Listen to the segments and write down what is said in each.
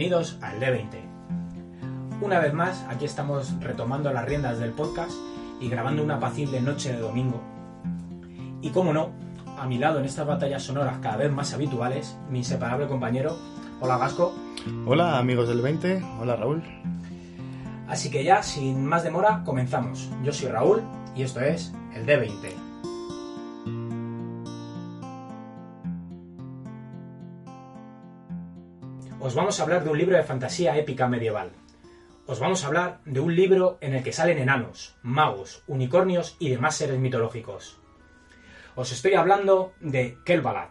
Bienvenidos al D20. Una vez más, aquí estamos retomando las riendas del podcast y grabando una apacible noche de domingo. Y como no, a mi lado en estas batallas sonoras cada vez más habituales, mi inseparable compañero. Hola Gasco. Hola amigos del 20, hola Raúl. Así que ya, sin más demora, comenzamos. Yo soy Raúl y esto es el D20. Os vamos a hablar de un libro de fantasía épica medieval. Os vamos a hablar de un libro en el que salen enanos, magos, unicornios y demás seres mitológicos. Os estoy hablando de Kelbalat.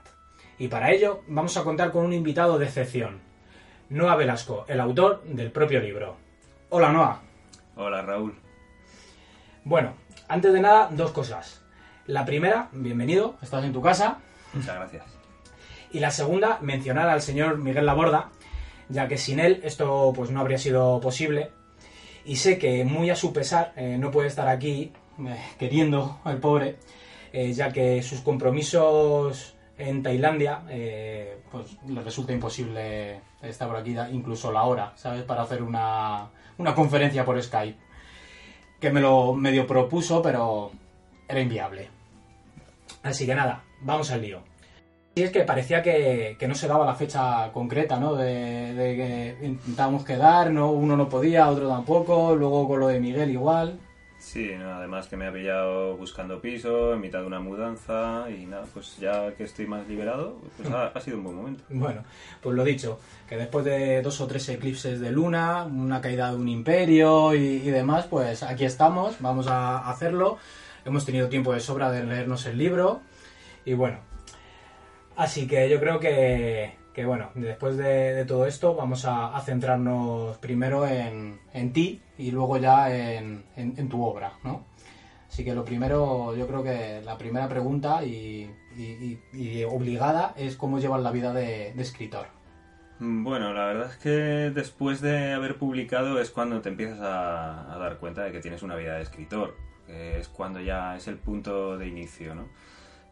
Y para ello vamos a contar con un invitado de excepción. Noah Velasco, el autor del propio libro. Hola Noah. Hola Raúl. Bueno, antes de nada, dos cosas. La primera, bienvenido, estás en tu casa. Muchas gracias. Y la segunda, mencionar al señor Miguel Laborda, ya que sin él esto pues no habría sido posible. Y sé que muy a su pesar eh, no puede estar aquí eh, queriendo al pobre, eh, ya que sus compromisos en Tailandia pues le resulta imposible estar por aquí, incluso la hora, ¿sabes? Para hacer una, una conferencia por Skype. Que me lo medio propuso, pero era inviable. Así que nada, vamos al lío. Y es que parecía que, que no se daba la fecha concreta, ¿no? De, de que intentábamos quedar, no, uno no podía, otro tampoco, luego con lo de Miguel igual. Sí, no, además que me ha pillado buscando piso, en mitad de una mudanza y nada, pues ya que estoy más liberado, pues ha, ha sido un buen momento. Bueno, pues lo dicho, que después de dos o tres eclipses de luna, una caída de un imperio y, y demás, pues aquí estamos, vamos a hacerlo. Hemos tenido tiempo de sobra de leernos el libro y bueno, Así que yo creo que, que bueno, después de, todo esto vamos a, centrarnos primero en, en, ti y luego ya en, en, tu obra, ¿no? Así que lo primero, yo creo que la primera pregunta y, obligada es cómo llevas la vida de, escritor. Bueno, la verdad es que después de haber publicado es cuando te empiezas a, dar cuenta de que tienes una vida de escritor, es cuando ya es el punto de inicio, ¿no?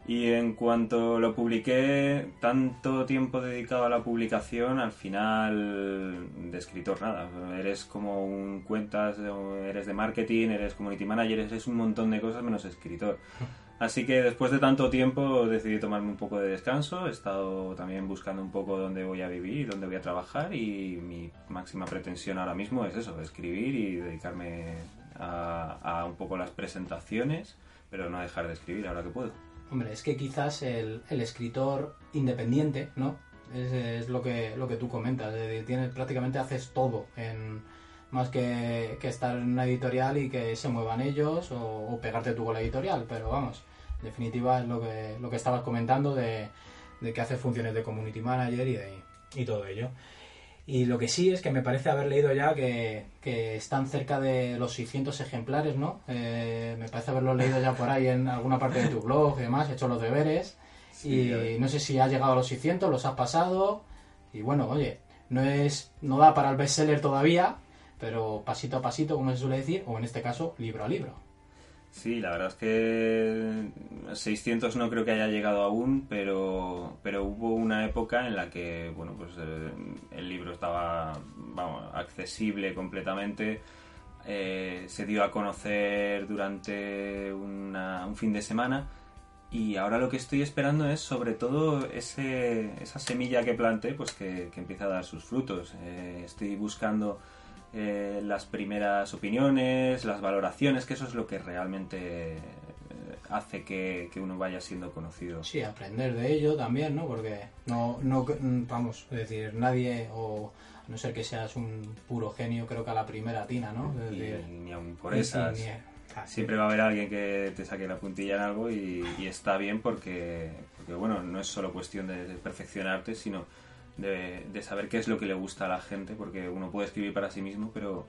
Y en cuanto lo publiqué, tanto tiempo dedicado a la publicación, al final de escritor nada. Eres como un cuentas, eres de marketing, eres community manager, eres un montón de cosas menos escritor. Así que después de tanto tiempo decidí tomarme un poco de descanso. He estado también buscando un poco dónde voy a vivir, dónde voy a trabajar y mi máxima pretensión ahora mismo es eso, escribir y dedicarme a, a un poco las presentaciones, pero no dejar de escribir ahora que puedo. Hombre, es que quizás el, el escritor independiente, ¿no? Es, lo, que, lo que tú comentas, tienes, prácticamente haces todo, más que, que, estar en una editorial y que se muevan ellos o, o, pegarte tú con la editorial, pero vamos, en definitiva es lo que, lo que estabas comentando de, de que haces funciones de community manager y, de, y todo ello. Y lo que sí es que me parece haber leído ya que, que están cerca de los 600 ejemplares, ¿no? Eh, me parece haberlo leído ya por ahí en alguna parte de tu blog y demás, he hecho los deberes. Sí, y no sé si has llegado a los 600, los has pasado. Y bueno, oye, no es no da para el bestseller todavía, pero pasito a pasito, como se suele decir, o en este caso, libro a libro. Sí, la verdad es que 600 no creo que haya llegado aún, pero, pero hubo una época en la que, bueno, pues el, el libro estaba, accesible completamente. Eh, se dio a conocer durante una, un fin de semana y ahora lo que estoy esperando es sobre todo ese, esa semilla que planté, pues que, que empiece a dar sus frutos. Eh, estoy buscando eh, las primeras opiniones, las valoraciones, que eso es lo que realmente eh, hace que, que, uno vaya siendo conocido. Sí, aprender de ello también, ¿no? Porque no, no vamos, es decir, nadie, o a no ser que seas un puro genio, creo que a la primera tina, ¿no? Es y, decir, ni aun por esas. Ni, ni, siempre va a haber alguien que te saque la puntilla en algo y, y está bien porque, porque, bueno, no es solo cuestión de perfeccionarte, sino de, de saber qué es lo que le gusta a la gente, porque uno puede escribir para sí mismo, pero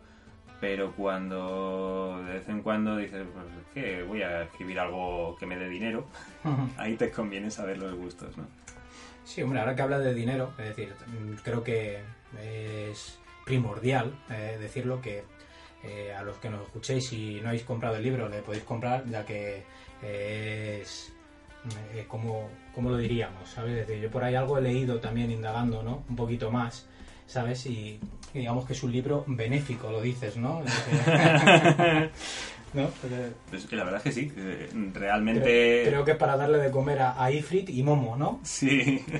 pero cuando de vez en cuando dices pues, que voy a escribir algo que me dé dinero, ahí te conviene saber los gustos, ¿no? Sí, hombre, ahora que habla de dinero, es decir, mm, creo que es primordial eh, decirlo que eh, a los que nos escuchéis y no habéis comprado el libro le podéis comprar ya que eh, es eh, como, como lo diríamos, ¿sabes? Es decir, yo por ahí algo he leído también indagando, ¿no? Un poquito más, ¿sabes? Y, y digamos que es un libro benéfico, lo dices, ¿no? Pues la verdad es que sí, realmente... creo, creo que es para darle de comer a, a Ifrit y Momo, ¿no? Sí.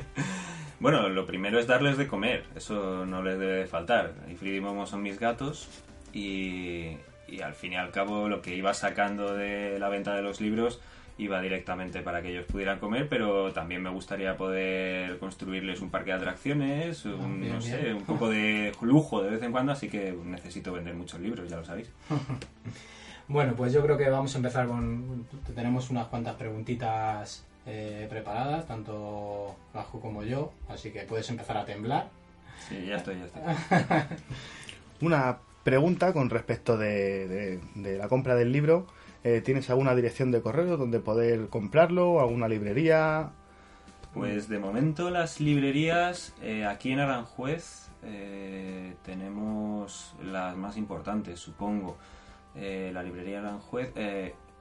Bueno, lo primero es darles de comer, eso no les debe de faltar. Ifrit y Momo son mis gatos y, y al fin y al cabo lo que iba sacando de la venta de los libros iba directamente para que ellos pudieran comer, pero también me gustaría poder construirles un parque de atracciones, un, bien, no sé, bien. un poco de lujo de vez en cuando, así que necesito vender muchos libros, ya lo sabéis. Bueno, pues yo creo que vamos a empezar con... Tenemos unas cuantas preguntitas eh, preparadas, tanto Bajo como yo, así que puedes empezar a temblar. Sí, ya estoy, ya estoy. Una pregunta con respecto de, de- de la compra del libro. Eh, ¿Tienes alguna dirección de correo donde poder comprarlo? ¿Alguna librería? Pues de momento las librerías eh, aquí en Aranjuez eh, tenemos las más importantes, supongo. La librería Aranjuez,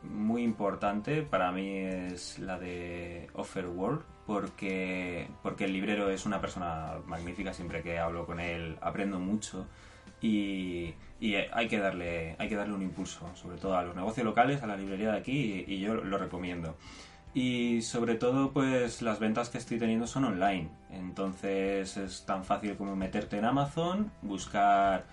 muy importante para mí es la de Offerworld porque, porque el librero es una persona magnífica, siempre que hablo con él aprendo mucho y, y hay, que darle, hay que darle un impulso, sobre todo a los negocios locales, a la librería de aquí y, y yo lo recomiendo. Y sobre todo, pues las ventas que estoy teniendo son online. Entonces es tan fácil como meterte en Amazon, buscar,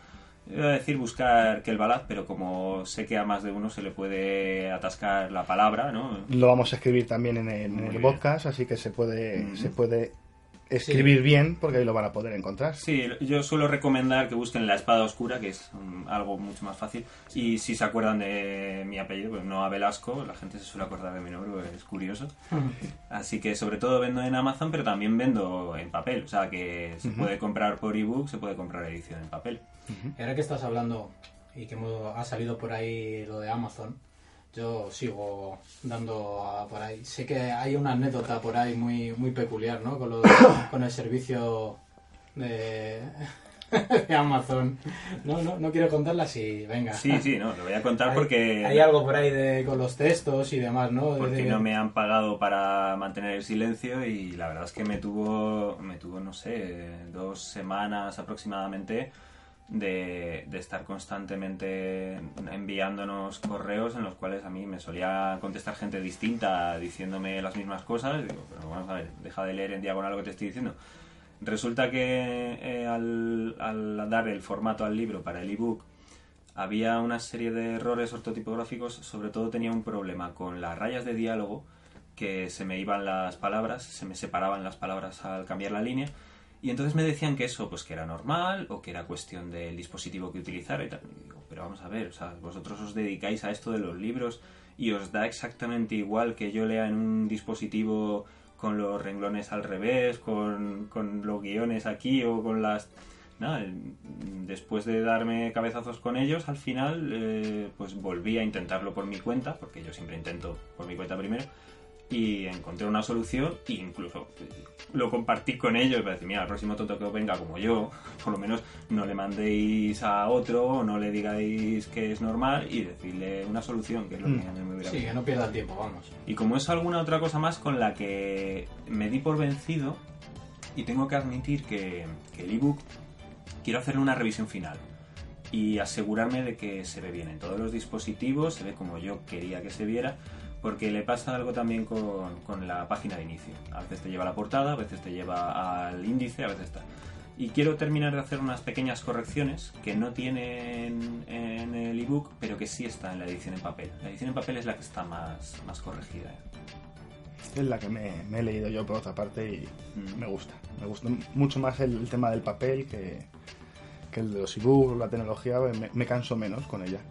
iba a decir buscar que el balaz, pero como sé que a más de uno se le puede atascar la palabra, ¿no? Lo vamos a escribir también en el, en el podcast, así que se puede, Ujú. se puede escribir bien porque ahí lo van a poder encontrar. Sí, yo suelo recomendar que busquen la espada oscura, que es mm, algo mucho más fácil. Y si se acuerdan de mi apellido, pues no a Velasco, la gente se suele acordar de mi nombre, es curioso. Así que sobre todo vendo en Amazon, pero también vendo en papel. O sea que se puede comprar por ebook, se puede comprar edición en papel. Y ahora que estás hablando y que ha salido por ahí lo de Amazon, yo sigo dando a- por ahí. Sé que hay una anécdota por ahí muy, muy peculiar, ¿no? Con, lo de- con el servicio de, de Amazon. No, no, no quiero contarla si, venga. Sí, sí, no, lo voy a contar Hay- porque... Hay algo por ahí de, con los textos y demás, ¿no? porque De- no me han pagado para mantener el silencio y la verdad es que me tuvo, me tuvo no sé, dos semanas aproximadamente de, estar constantemente enviándonos correos en los cuales a mí me solía contestar gente distinta diciéndome las mismas cosas. Digo, pero vamos a ver, deja de leer en diagonal lo que te estoy diciendo. Resulta que eh, al, al dar el formato al libro para el ebook había una serie de errores ortotipográficos, sobre todo tenía un problema con las rayas de diálogo, que se me iban las palabras, se me separaban las palabras al cambiar la línea, y entonces me decían que eso pues que era normal o que era cuestión del dispositivo que utilizara y tal. Digo, pero vamos a ver, o sea, vosotros os dedicáis a esto de los libros y os da exactamente igual que yo lea en un dispositivo con los renglones al revés, con, con los guiones aquí o con las nada, después de darme cabezazos con ellos, al final eh, pues volví a intentarlo por mi cuenta, porque yo siempre intento por mi cuenta primero, y encontré una solución e incluso lo compartí con ellos para decir, mira, el próximo tonto que venga como yo, por lo menos no le mandéis a otro, o no le digáis que es normal y decirle una solución, que es lo que a mí me hubiera Sí, que no pierda el tiempo, vamos. y como es alguna otra cosa más con la que me di por vencido y tengo que admitir que, que el ebook quiero hacerle una revisión final y asegurarme de que se ve bien en todos los dispositivos, se ve como yo quería que se viera, porque le pasa algo también con, con la página de inicio. A veces te lleva a la portada, a veces te lleva al índice, a veces está. Y quiero terminar de hacer unas pequeñas correcciones que no tienen en el ebook, pero que sí está en la edición en papel. La edición en papel es la que está más, más corregida. Es la que me, me he leído yo por otra parte y Mm. me gusta. Me gusta mucho más el, el tema del papel que, que el de los ebooks, la tecnología. Me, me canso menos con ella.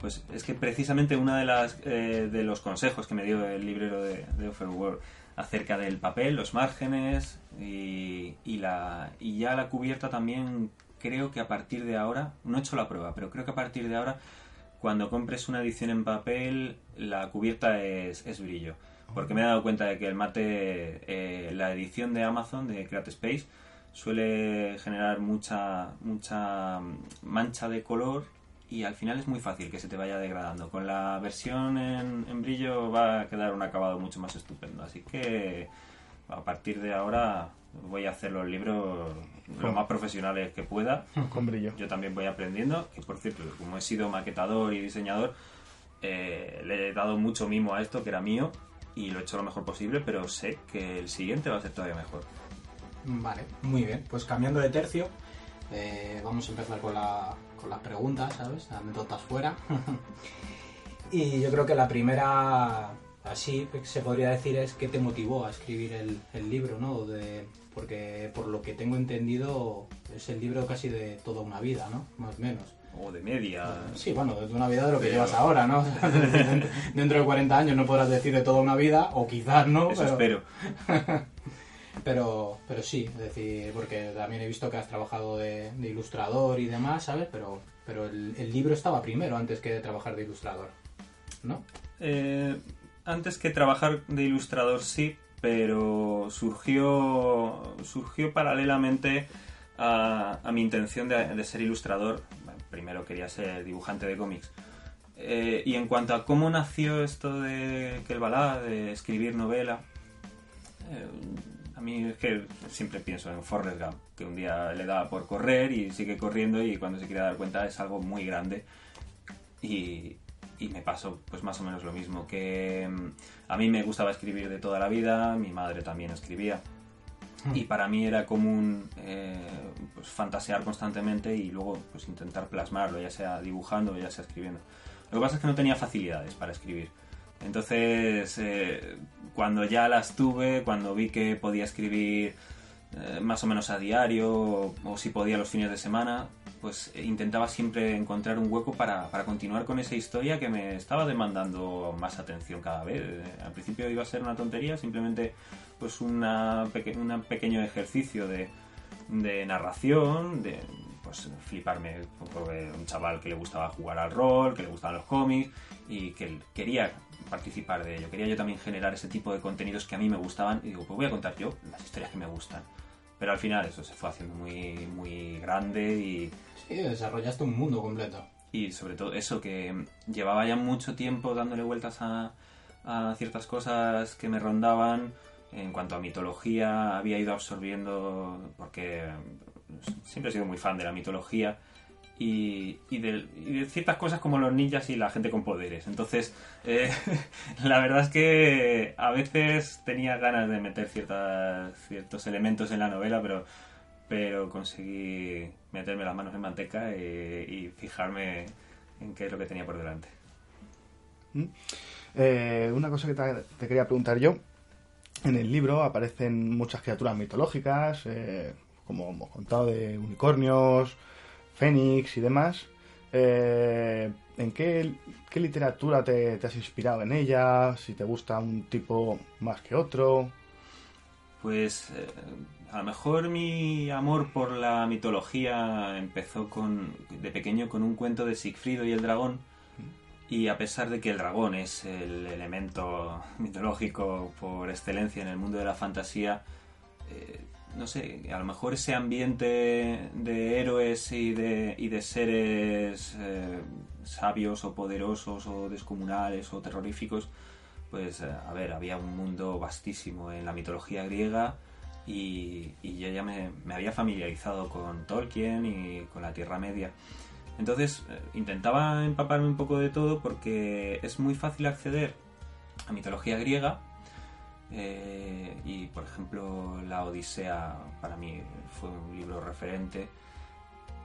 Pues es que precisamente uno de, las, eh, de los consejos que me dio el librero de, Offerworld acerca del papel, los márgenes y, la, y ya la cubierta también creo que a partir de ahora, no he hecho la prueba, pero creo que a partir de ahora, cuando compres una edición en papel, la cubierta es, brillo. Porque me he dado cuenta de que el mate, eh, la edición de Amazon, de Create Space, suele generar mucha, mucha mancha de color y al final es muy fácil que se te vaya degradando. Con la versión en, en brillo va a quedar un acabado mucho más estupendo. Así que a partir de ahora voy a hacer los libros lo más profesionales que pueda. Con brillo. Yo también voy aprendiendo, que por cierto, como he sido maquetador y diseñador, eh, le he dado mucho mimo a esto, que era mío, y lo he hecho lo mejor posible, pero sé que el siguiente va a ser todavía mejor. Vale, muy bien. Pues cambiando de tercio, eh, vamos a empezar con, la, con las preguntas, ¿sabes? Anécdotas fuera. y yo creo que la primera, así se podría decir, es qué te motivó a escribir el, el libro, ¿no? De, porque por lo que tengo entendido es el libro casi de toda una vida, ¿no? Más o menos. O de media. Sí, bueno, de una vida de lo que Pero- llevas ahora, ¿no? Dentro de 40 años no podrás decir de toda una vida, o quizás no. Eso pero- espero. Pero, pero sí, es decir, porque también he visto que has trabajado de, ilustrador y demás, ¿sabes? Pero, pero el, libro estaba primero antes que de trabajar de ilustrador, ¿no? Eh, antes que trabajar de ilustrador sí, pero surgió, surgió paralelamente a, mi intención de, ser ilustrador. Primero quería ser dibujante de cómics. Eh, y en cuanto a cómo nació esto de que el balá, de escribir novela, eh, a mí es que siempre pienso en Forrest Gump, que un día le da por correr y sigue corriendo y cuando se quiere dar cuenta es algo muy grande. Y, y me pasó pues más o menos lo mismo, que mm, a mí me gustaba escribir de toda la vida, mi madre también escribía. Y para mí era común eh, pues, fantasear constantemente y luego pues, intentar plasmarlo, ya sea dibujando o ya sea escribiendo. Lo que pasa es que no tenía facilidades para escribir. Entonces, eh, cuando ya las tuve, cuando vi que podía escribir eh, más o menos a diario o, si podía los fines de semana, pues intentaba siempre encontrar un hueco para, para continuar con esa historia que me estaba demandando más atención cada vez. Al principio iba a ser una tontería, simplemente pues una peque- un pequeño ejercicio de, de narración, de pues fliparme por un chaval que le gustaba jugar al rol, que le gustaban los cómics y que quería participar de ello. Quería yo también generar ese tipo de contenidos que a mí me gustaban y digo, pues voy a contar yo las historias que me gustan. Pero al final eso se fue haciendo muy, muy grande y, Sí, desarrollaste un mundo completo. y sobre todo eso, que llevaba ya mucho tiempo dándole vueltas a, a ciertas cosas que me rondaban. En cuanto a mitología, había ido absorbiendo, porque siempre he sido muy fan de la mitología, y, y de, y de ciertas cosas como los ninjas y la gente con poderes. Entonces, eh, la verdad es que a veces tenía ganas de meter ciertas, ciertos elementos en la novela, pero pero conseguí meterme las manos en manteca y, y fijarme en qué es lo que tenía por delante. Eh, una cosa que te, quería preguntar yo. En el libro aparecen muchas criaturas mitológicas, eh, como hemos contado, de unicornios, fénix y demás. Eh, ¿En qué, qué literatura te, te has inspirado en ella? Si te gusta un tipo más que otro. Pues eh, a lo mejor mi amor por la mitología empezó con, de pequeño con un cuento de Sigfrido y el dragón. Y a pesar de que el dragón es el elemento mitológico por excelencia en el mundo de la fantasía, eh, no sé, a lo mejor ese ambiente de héroes y de, y de seres eh, sabios o poderosos o descomunales o terroríficos, pues eh, a ver, había un mundo vastísimo en la mitología griega y, yo ya me, me había familiarizado con Tolkien y con la Tierra Media. Entonces eh, intentaba empaparme un poco de todo porque es muy fácil acceder a mitología griega eh, y por ejemplo la Odisea para mí fue un libro referente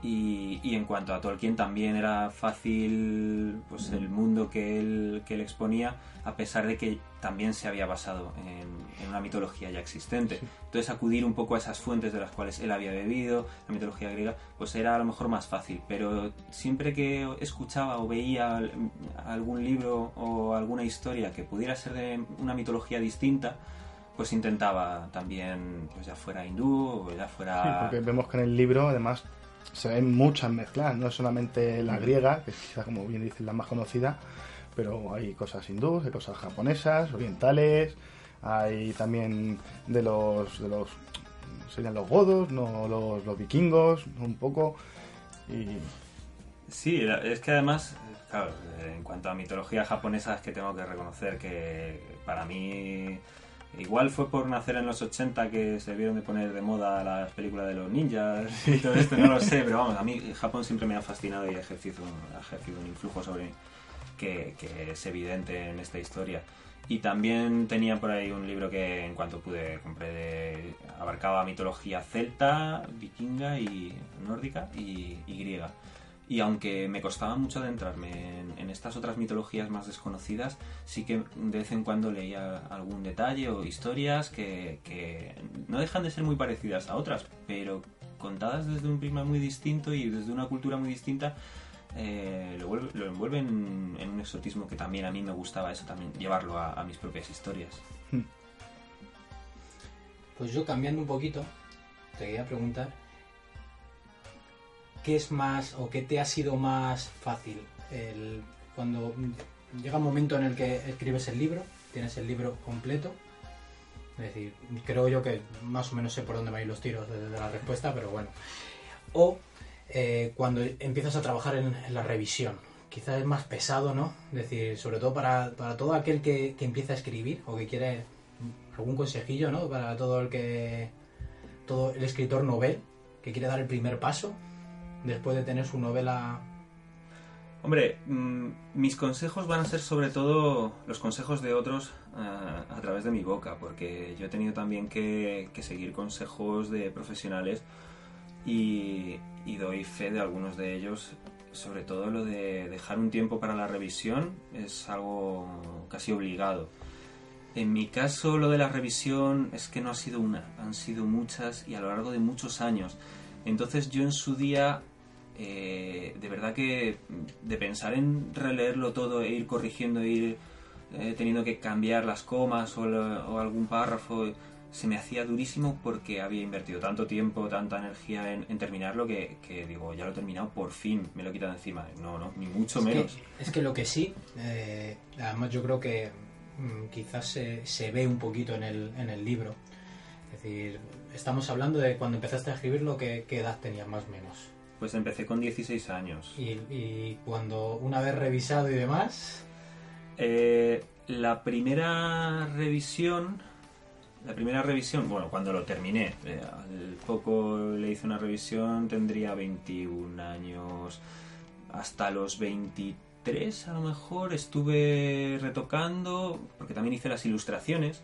Y, y en cuanto a Tolkien también era fácil pues el mundo que él, que él exponía, a pesar de que también se había basado en, en una mitología ya existente. Entonces acudir un poco a esas fuentes de las cuales él había bebido, la mitología griega, pues era a lo mejor más fácil. Pero siempre que escuchaba o veía al- algún libro o alguna historia que pudiera ser de una mitología distinta, pues intentaba también, pues ya fuera hindú o ya fuera... Sí, porque vemos que en el libro además se ven muchas mezclas, no es solamente la griega, que es quizá como bien dicen la más conocida, pero hay cosas hindúes, hay cosas japonesas, orientales, hay también de los de los serían los godos, no los, los vikingos, un poco y Sí, es que además, claro, en cuanto a mitología japonesa es que tengo que reconocer que para mí igual fue por nacer en los 80 que se vieron de poner de moda las películas de los ninjas y todo esto, no lo sé, pero vamos, a mí Japón siempre me ha fascinado y ha ejercido, ha ejercido un influjo sobre mí que, que es evidente en esta historia. Y también tenía por ahí un libro que en cuanto pude compré de, abarcaba mitología celta, vikinga y nórdica y, y griega. Y aunque me costaba mucho adentrarme en, estas otras mitologías más desconocidas, sí que de vez en cuando leía algún detalle o historias que, no dejan de ser muy parecidas a otras, pero contadas desde un prisma muy distinto y desde una cultura muy distinta, eh, lo, lo envuelven en un exotismo que también a mí me gustaba eso, también llevarlo a, a mis propias historias. Pues yo cambiando un poquito, te quería preguntar, ¿qué es más o qué te ha sido más fácil el, cuando llega un momento en el que escribes el libro, tienes el libro completo? Es decir, creo yo que más o menos sé por dónde van a los tiros desde la respuesta, pero bueno. O eh, cuando empiezas a trabajar en, en la revisión. Quizás es más pesado, ¿no? Es decir, sobre todo para, para todo aquel que, que empieza a escribir o que quiere algún consejillo, ¿no? Para todo el que. todo el escritor novel que quiere dar el primer paso después de tener su novela. Hombre, mm, mis consejos van a ser sobre todo los consejos de otros ah, a través de mi boca, porque yo he tenido también que, seguir consejos de profesionales y, y doy fe de algunos de ellos, sobre todo lo de dejar un tiempo para la revisión es algo casi obligado. En mi caso, lo de la revisión es que no ha sido una, han sido muchas y a lo largo de muchos años. Entonces yo en su día, eh, de verdad que de pensar en releerlo todo e ir corrigiendo, e ir eh, teniendo que cambiar las comas o, algún párrafo, se me hacía durísimo porque había invertido tanto tiempo, tanta energía en, en terminarlo que, que digo, ya lo he terminado, por fin me lo he quitado de encima. No, no, ni mucho Es que- menos. es que lo que sí, eh, además yo creo que mm, quizás se, se ve un poquito en el, en el libro. Es decir, estamos hablando de cuando empezaste a escribirlo, ¿qué, qué edad tenías más o menos? Pues empecé con 16 años. Y, y cuando una vez revisado y demás, Eh, la primera revisión, la primera revisión, bueno, cuando lo terminé, eh, al poco le hice una revisión, tendría 21 años, hasta los 23 a lo mejor estuve retocando, porque también hice las ilustraciones,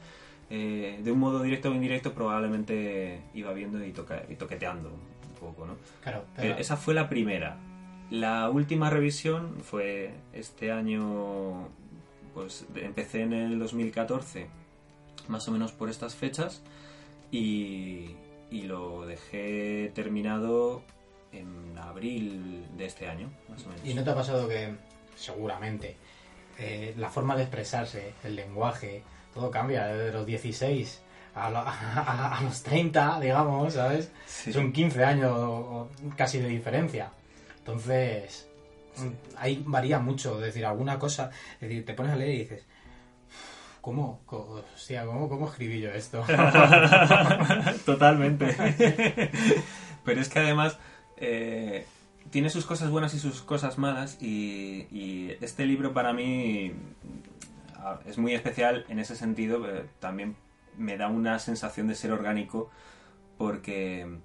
eh, de un modo directo o indirecto probablemente iba viendo y, toca- y toqueteando poco, ¿no? claro, Eh, pero- esa fue la primera. La última revisión fue este año, pues empecé en el 2014, más o menos por estas fechas, y, y lo dejé terminado en abril de este año, más o menos. ¿Y no te ha pasado que, seguramente, eh, la forma de expresarse, el lenguaje, todo cambia desde los 16 a, lo- a- a los 30, digamos, ¿sabes? Sí. Son 15 años casi de diferencia. Entonces, ahí varía mucho. Es decir, alguna cosa, es decir, te pones a leer y dices, ¿cómo, hostia, ¿cómo, cómo escribí yo esto? Totalmente. Pero es que además eh, tiene sus cosas buenas y sus cosas malas y, y este libro para mí es muy especial en ese sentido. pero también me da una sensación de ser orgánico porque,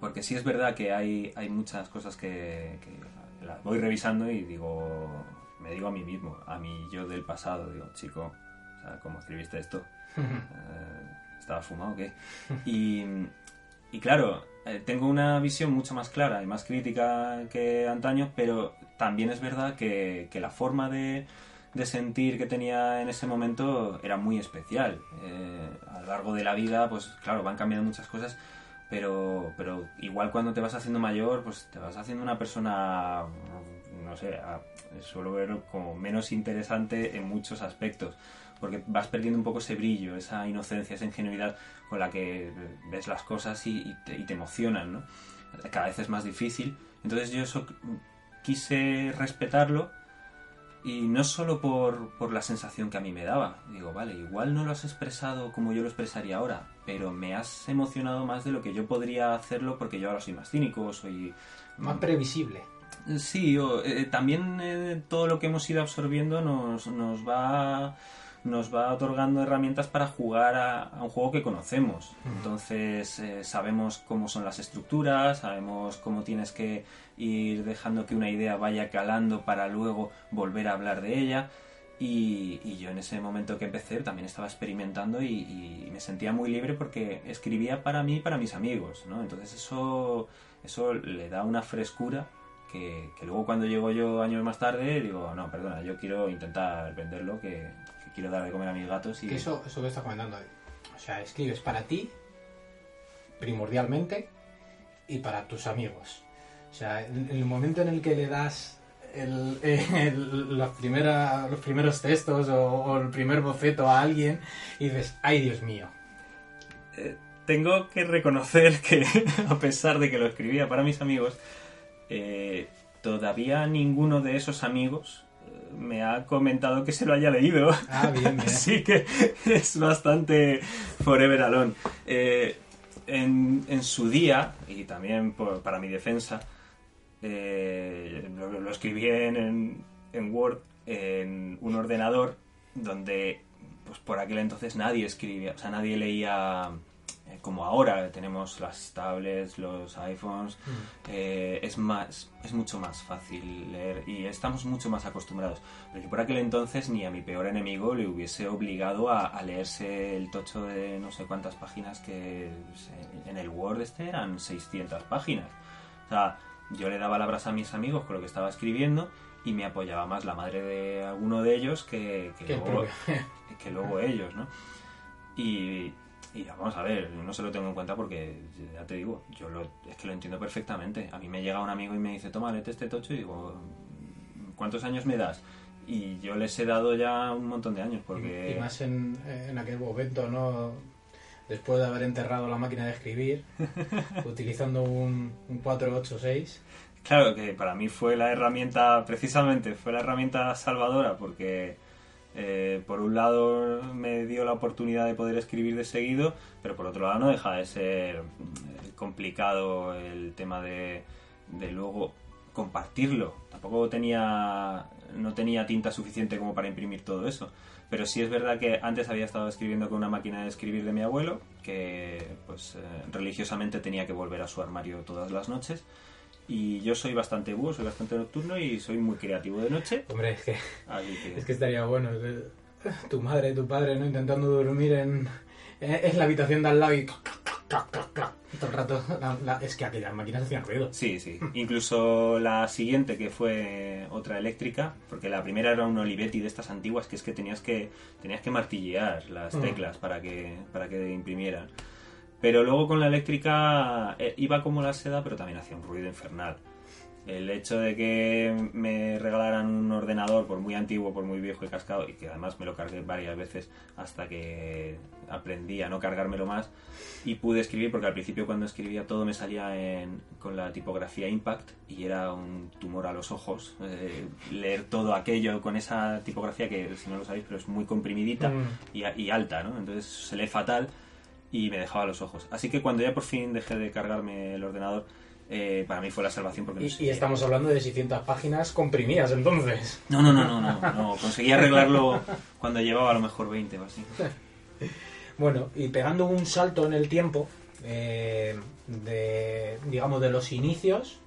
porque sí es verdad que hay, hay muchas cosas que, que las voy revisando y digo, me digo a mí mismo, a mí yo del pasado, digo, chico, o sea, ¿cómo escribiste esto? Eh, ¿Estabas fumado o qué? Y, y claro, eh, tengo una visión mucho más clara y más crítica que antaño, pero también es verdad que, que la forma de, de sentir que tenía en ese momento era muy especial. Eh, a lo largo de la vida, pues claro, van cambiando muchas cosas, pero, pero igual cuando te vas haciendo mayor, pues te vas haciendo una persona, no sé, a- suelo verlo como menos interesante en muchos aspectos, porque vas perdiendo un poco ese brillo, esa inocencia, esa ingenuidad con la que ves las cosas y, te, y te emocionan, ¿no? Cada vez es más difícil. Entonces yo eso quise respetarlo y no solo por, por la sensación que a mí me daba. Digo, vale, igual no lo has expresado como yo lo expresaría ahora, pero me has emocionado más de lo que yo podría hacerlo porque yo ahora soy más cínico, soy... Más previsible. Sí, o, eh, también eh, todo lo que hemos ido absorbiendo nos, nos va nos va otorgando herramientas para jugar a, a un juego que conocemos. Entonces eh, sabemos cómo son las estructuras, sabemos cómo tienes que ir dejando que una idea vaya calando para luego volver a hablar de ella. Y, y yo en ese momento que empecé también estaba experimentando y, y me sentía muy libre porque escribía para mí y para mis amigos, ¿no? Entonces eso, eso le da una frescura que, que luego cuando llego yo años más tarde digo, no, perdona, yo quiero intentar venderlo, que, quiero dar de comer a mis gatos y... Que eso, eso que estás comentando ahí. O sea, escribes para ti, primordialmente, y para tus amigos. O sea, en el momento en el que le das el, el- la primera- los primeros textos o, o el primer boceto a alguien y dices, ay Dios mío. Eh, tengo que reconocer que, a pesar de que lo escribía para mis amigos, eh, todavía ninguno de esos amigos me ha comentado que se lo haya leído. Ah, bien, bien. Así que es bastante forever alone. Eh, en, en su día, y también por- para mi defensa, eh, lo, lo escribí en, en- en Word, en un ordenador donde pues por aquel entonces nadie escribía, o sea, nadie leía eh, como ahora tenemos las tablets, los iPhones, eh, es más, es mucho más fácil leer y estamos mucho más acostumbrados. Pero yo por aquel entonces ni a mi peor enemigo le hubiese obligado a, a leerse el tocho de no sé cuántas páginas que se- en el Word este eran 600 páginas. O sea, yo le daba labras a mis amigos con lo que estaba escribiendo y me apoyaba más la madre de alguno de ellos que, que luego, que luego ellos, ¿no? Y, y vamos a ver, no se lo tengo en cuenta porque, ya te digo, yo lo, es que lo entiendo perfectamente. A mí me llega un amigo y me dice, toma, léete este tocho y digo, ¿cuántos años me das? Y yo les he dado ya un montón de años porque... Y más en, en aquel momento, ¿no? Después de haber enterrado la máquina de escribir, utilizando un, un 486. Claro, que para mí fue la herramienta, precisamente, fue la herramienta salvadora porque eh, por un lado me dio la oportunidad de poder escribir de seguido, pero por otro lado no deja de ser eh, complicado el tema de, luego compartirlo. Tampoco tenía, no tenía tinta suficiente como para imprimir todo eso. Pero sí es verdad que antes había estado escribiendo con una máquina de escribir de mi abuelo, que pues eh, religiosamente tenía que volver a su armario todas las noches. Y yo soy bastante búho, soy bastante nocturno y soy muy creativo de noche. Hombre, es que, es que estaría bueno. eh, Tu madre y tu padre, ¿no? Intentando dormir en, en la habitación de al lado y... todo el rato. La- la- es que aquellas máquinas hacían ruido. Sí, sí. Incluso la siguiente, que fue otra eléctrica, porque la primera era un Olivetti de estas antiguas, que es que tenías que, tenías que martillear las Mm. teclas para que, para que imprimieran. Pero luego con la eléctrica eh, iba como la seda, pero también hacía un ruido infernal. El hecho de que me regalaran un ordenador, por muy antiguo, por muy viejo y cascado, y que además me lo cargué varias veces hasta que aprendí a no cargármelo más, y pude escribir, porque al principio cuando escribía todo me salía en- con la tipografía Impact y era un tumor a los ojos. eh, leer todo aquello con esa tipografía que, si no lo sabéis, pero es muy comprimidita Mm. y, y alta, ¿no? Entonces se lee fatal y me dejaba los ojos. Así que cuando ya por fin dejé de cargarme el ordenador, eh, para mí fue la salvación porque no Y, sé- y estamos hablando de 600 páginas comprimidas, entonces. No, no, no, no, no, no. Conseguí arreglarlo cuando llevaba a lo mejor 20 o así. Bueno, y pegando un salto en el tiempo, eh, de, digamos, de los inicios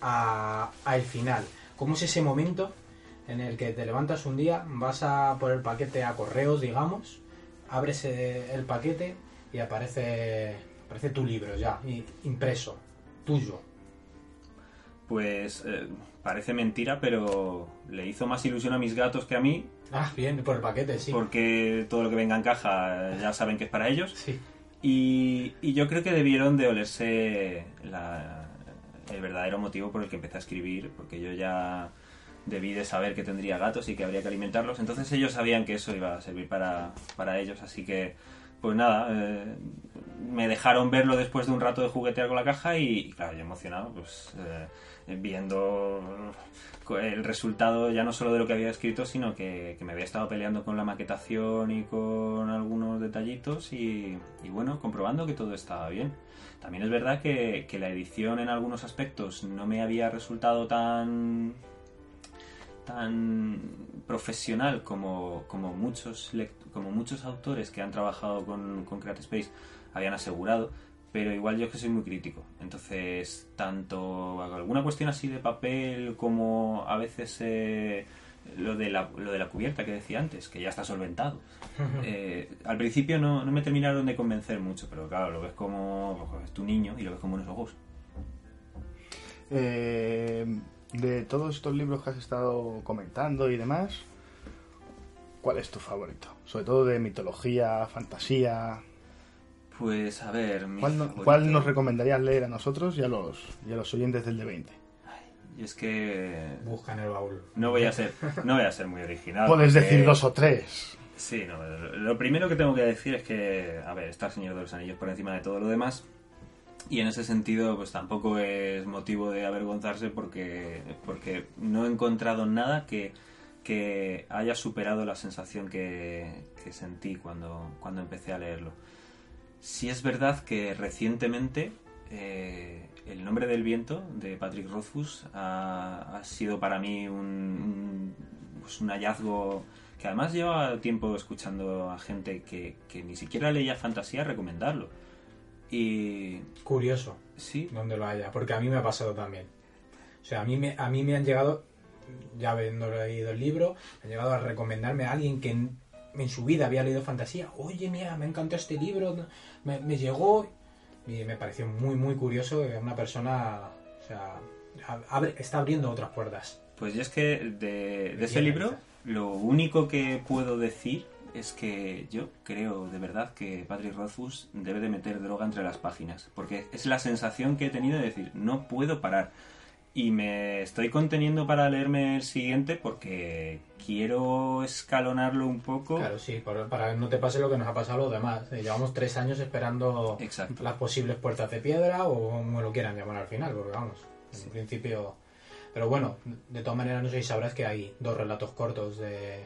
a, al final. ¿Cómo es ese momento en el que te levantas un día, vas a por el paquete a correos, digamos, abres el paquete y aparece Parece tu libro ya, impreso, tuyo. Pues eh, parece mentira, pero le hizo más ilusión a mis gatos que a mí, Ah, bien, por el paquete, sí. porque todo lo que venga en caja ya saben que es para ellos. Sí. Y, y yo creo que debieron de olerse la- el verdadero motivo por el que empecé a escribir, porque yo ya debí de saber que tendría gatos y que habría que alimentarlos. Entonces ellos sabían que eso iba a servir para, para ellos, así que, pues nada, eh, me dejaron verlo después de un rato de juguetear con la caja y, claro, yo emocionado, pues eh, viendo el resultado ya no solo de lo que había escrito, sino que, me había estado peleando con la maquetación y con algunos detallitos y, bueno, comprobando que todo estaba bien. También es verdad que la edición en algunos aspectos no me había resultado tan tan profesional como, como muchos como muchos autores que han trabajado con, con Create Space habían asegurado pero igual yo es que soy muy crítico. Entonces tanto alguna cuestión así de papel como a veces eh, lo de la lo de la cubierta que decía antes que ya está solventado. Eh, al principio no, no me terminaron de convencer mucho pero claro lo ves como es tu niño y lo ves como unos ojos. Eh, de todos estos libros que has estado comentando y demás, ¿cuál es tu favorito? Sobre todo de mitología, fantasía. pues a ver mi ¿Cuál, no- favorito- cuál nos recomendarías leer a nosotros y a los, y a los oyentes del D20? y es que Busca en el baúl. No voy a ser, no voy a ser muy original. Puedes porque- decir dos o tres. Sí, no, lo lo primero que tengo que decir es que, a ver, está el Señor de los Anillos por encima de todo lo demás. Y en ese sentido, pues tampoco es motivo de avergonzarse porque, porque no he encontrado nada que, que haya superado la sensación que, que sentí cuando, cuando empecé a leerlo. Sí es verdad que recientemente eh, El nombre del viento de Patrick Rothfuss ha, ha sido para mí un, un, pues un hallazgo que además lleva tiempo escuchando a gente que, que ni siquiera leía fantasía recomendarlo. Y Curioso, sí, donde lo haya, porque a mí me ha pasado también. O sea, a mí me, a mí me han llegado, ya habiendo leído el libro, me han llegado a recomendarme a alguien que en, en su vida había leído fantasía. Oye, mira, me encantó este libro, me, me llegó y me pareció muy, muy curioso que una persona, o sea, abre- está abriendo otras puertas. Pues yo es que de, de ese libro lo único que puedo decir es que yo creo de verdad que Patrick Rothfuss debe de meter droga entre las páginas, porque es la sensación que he tenido de decir, no puedo parar. Y me estoy conteniendo para leerme el siguiente porque quiero escalonarlo un poco. Claro, sí, por- para que no te pase lo que nos ha pasado a los demás. Eh, Llevamos tres años esperando Exacto. las posibles puertas de piedra o como lo quieran llamar al final, porque vamos, en Sí. principio... Pero bueno, de todas maneras no sé si sabrás que hay dos relatos cortos de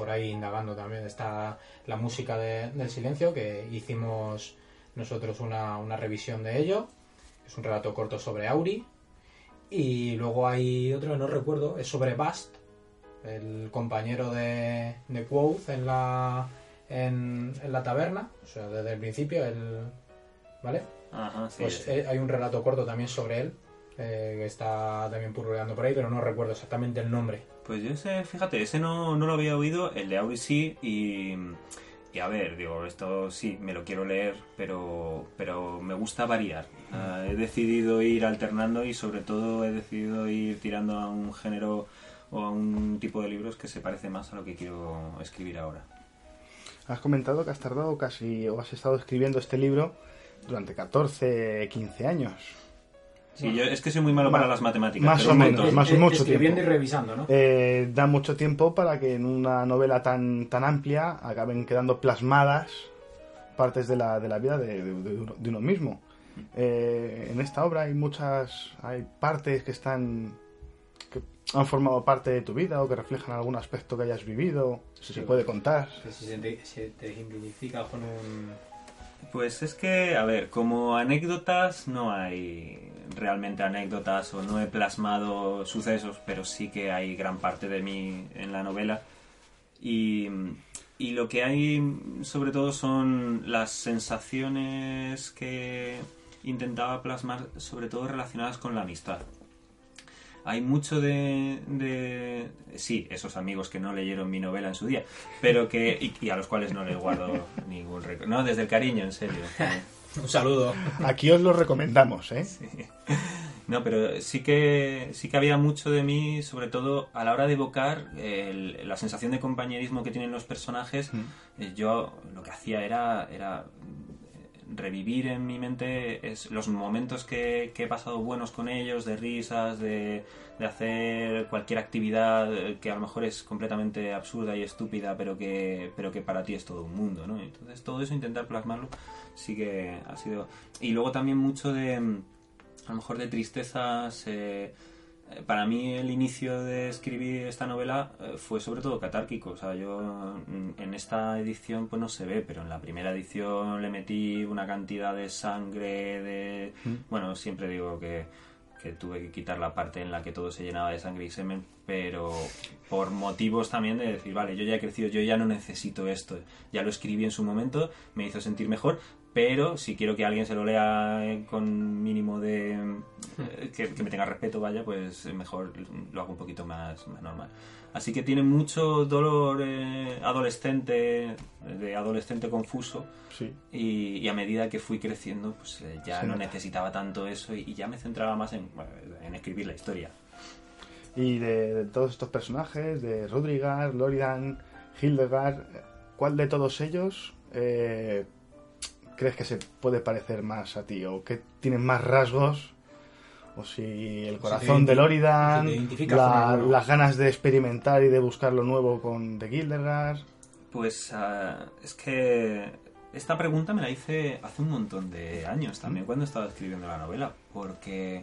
por ahí indagando también. Está la música de- del silencio, que hicimos nosotros una, una revisión de ello. Es un relato corto sobre Auri. Y luego hay otro que no recuerdo, es sobre Bast, el compañero de, de Quoth en la, en, en la taberna. O sea, desde el principio, el, ¿vale? Ajá, sí, Pues sí. eh, hay un relato corto también sobre él, eh, que está también purruleando por ahí, pero no recuerdo exactamente el nombre. Pues yo ese, fíjate, ese no, no lo había oído, el de Auri sí, y, y a ver, digo, esto sí, me lo quiero leer, pero, pero me gusta variar. Ah, he decidido ir alternando y sobre todo he decidido ir tirando a un género o a un tipo de libros que se parece más a lo que quiero escribir ahora. Has comentado que has tardado casi, o has estado escribiendo este libro durante 14, 15 años. Sí, yo es que soy muy malo para las matemáticas. más pero o menos, más o mucho Escribiendo tiempo. y revisando, ¿no? Eh, da mucho tiempo para que en una novela tan, tan amplia acaben quedando plasmadas partes de la, de la vida de, de- de uno, de uno mismo. Eh, en esta obra hay muchas hay partes que están que han formado parte de tu vida o que reflejan algún aspecto que hayas vivido, si se puede contar. Que si se te, se te ejemplifica con un... Pues es que, a ver, como anécdotas no hay realmente anécdotas o no he plasmado sucesos, pero sí que hay gran parte de mí en la novela. Y, y lo que hay sobre todo son las sensaciones que intentaba plasmar, sobre todo relacionadas con la amistad. Hay mucho de, de- Sí, esos amigos que no leyeron mi novela en su día, pero que... Y, y a los cuales no les guardo ningún recuerdo. No, desde el cariño, en serio. Un saludo. Aquí os lo recomendamos, ¿eh? No, pero sí que sí que había mucho de mí, sobre todo a la hora de evocar el- la sensación de compañerismo que tienen los personajes. eh, Yo lo que hacía era, era mm, revivir en mi mente es los momentos que, que he pasado buenos con ellos, de risas, de, de hacer cualquier actividad eh, que a lo mejor es completamente absurda y estúpida, pero que, pero que para ti es todo un mundo, ¿no? Entonces todo eso intentar plasmarlo sí que ha sido... Y luego también mucho de... mm, a lo mejor de tristezas. eh, para mí el inicio de escribir esta novela eh, fue sobre todo catárquico. O sea, yo mm, en esta edición pues no se ve, pero en la primera edición le metí una cantidad de sangre, de... Bueno, siempre digo que, que tuve que quitar la parte en la que todo se llenaba de sangre y semen, pero por motivos también de decir, vale, yo ya he crecido, yo ya no necesito esto. Ya lo escribí en su momento, me hizo sentir mejor, pero si quiero que alguien se lo lea eh, con mínimo de eh, que, que me tenga respeto vaya pues mejor lo hago un poquito más, más normal así que tiene mucho dolor eh, adolescente de adolescente confuso Sí. y, y a medida que fui creciendo pues eh, ya Se no nota. necesitaba tanto eso y, y ya me centraba más en, en escribir la historia Y de, de todos estos personajes, de Rodrigar, Loridan, Hildegard, ¿cuál de todos ellos eh, crees que se puede parecer más a ti? ¿O que tienen más rasgos? O si el corazón de Loridan, si la- las ganas de experimentar y de buscar lo nuevo con de Hildegard. Pues ah, es que esta pregunta me la hice hace un montón de años también cuando estaba escribiendo la novela, porque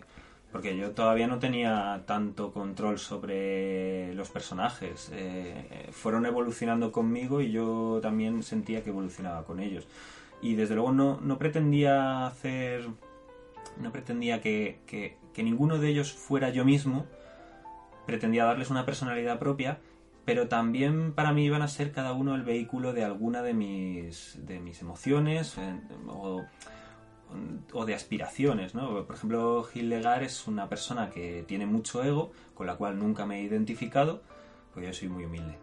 porque yo todavía no tenía tanto control sobre los personajes. Eh, fueron evolucionando conmigo y yo también sentía que evolucionaba con ellos. Y desde luego no, no pretendía hacer. No pretendía que, que- ninguno de ellos fuera yo mismo. Pretendía darles una personalidad propia pero también para mí iban a ser cada uno el vehículo de alguna de mis, de mis emociones eh, o de aspiraciones, ¿no? Por ejemplo, Hildegard es una persona que tiene mucho ego, con la cual nunca me he identificado, porque yo soy muy humilde.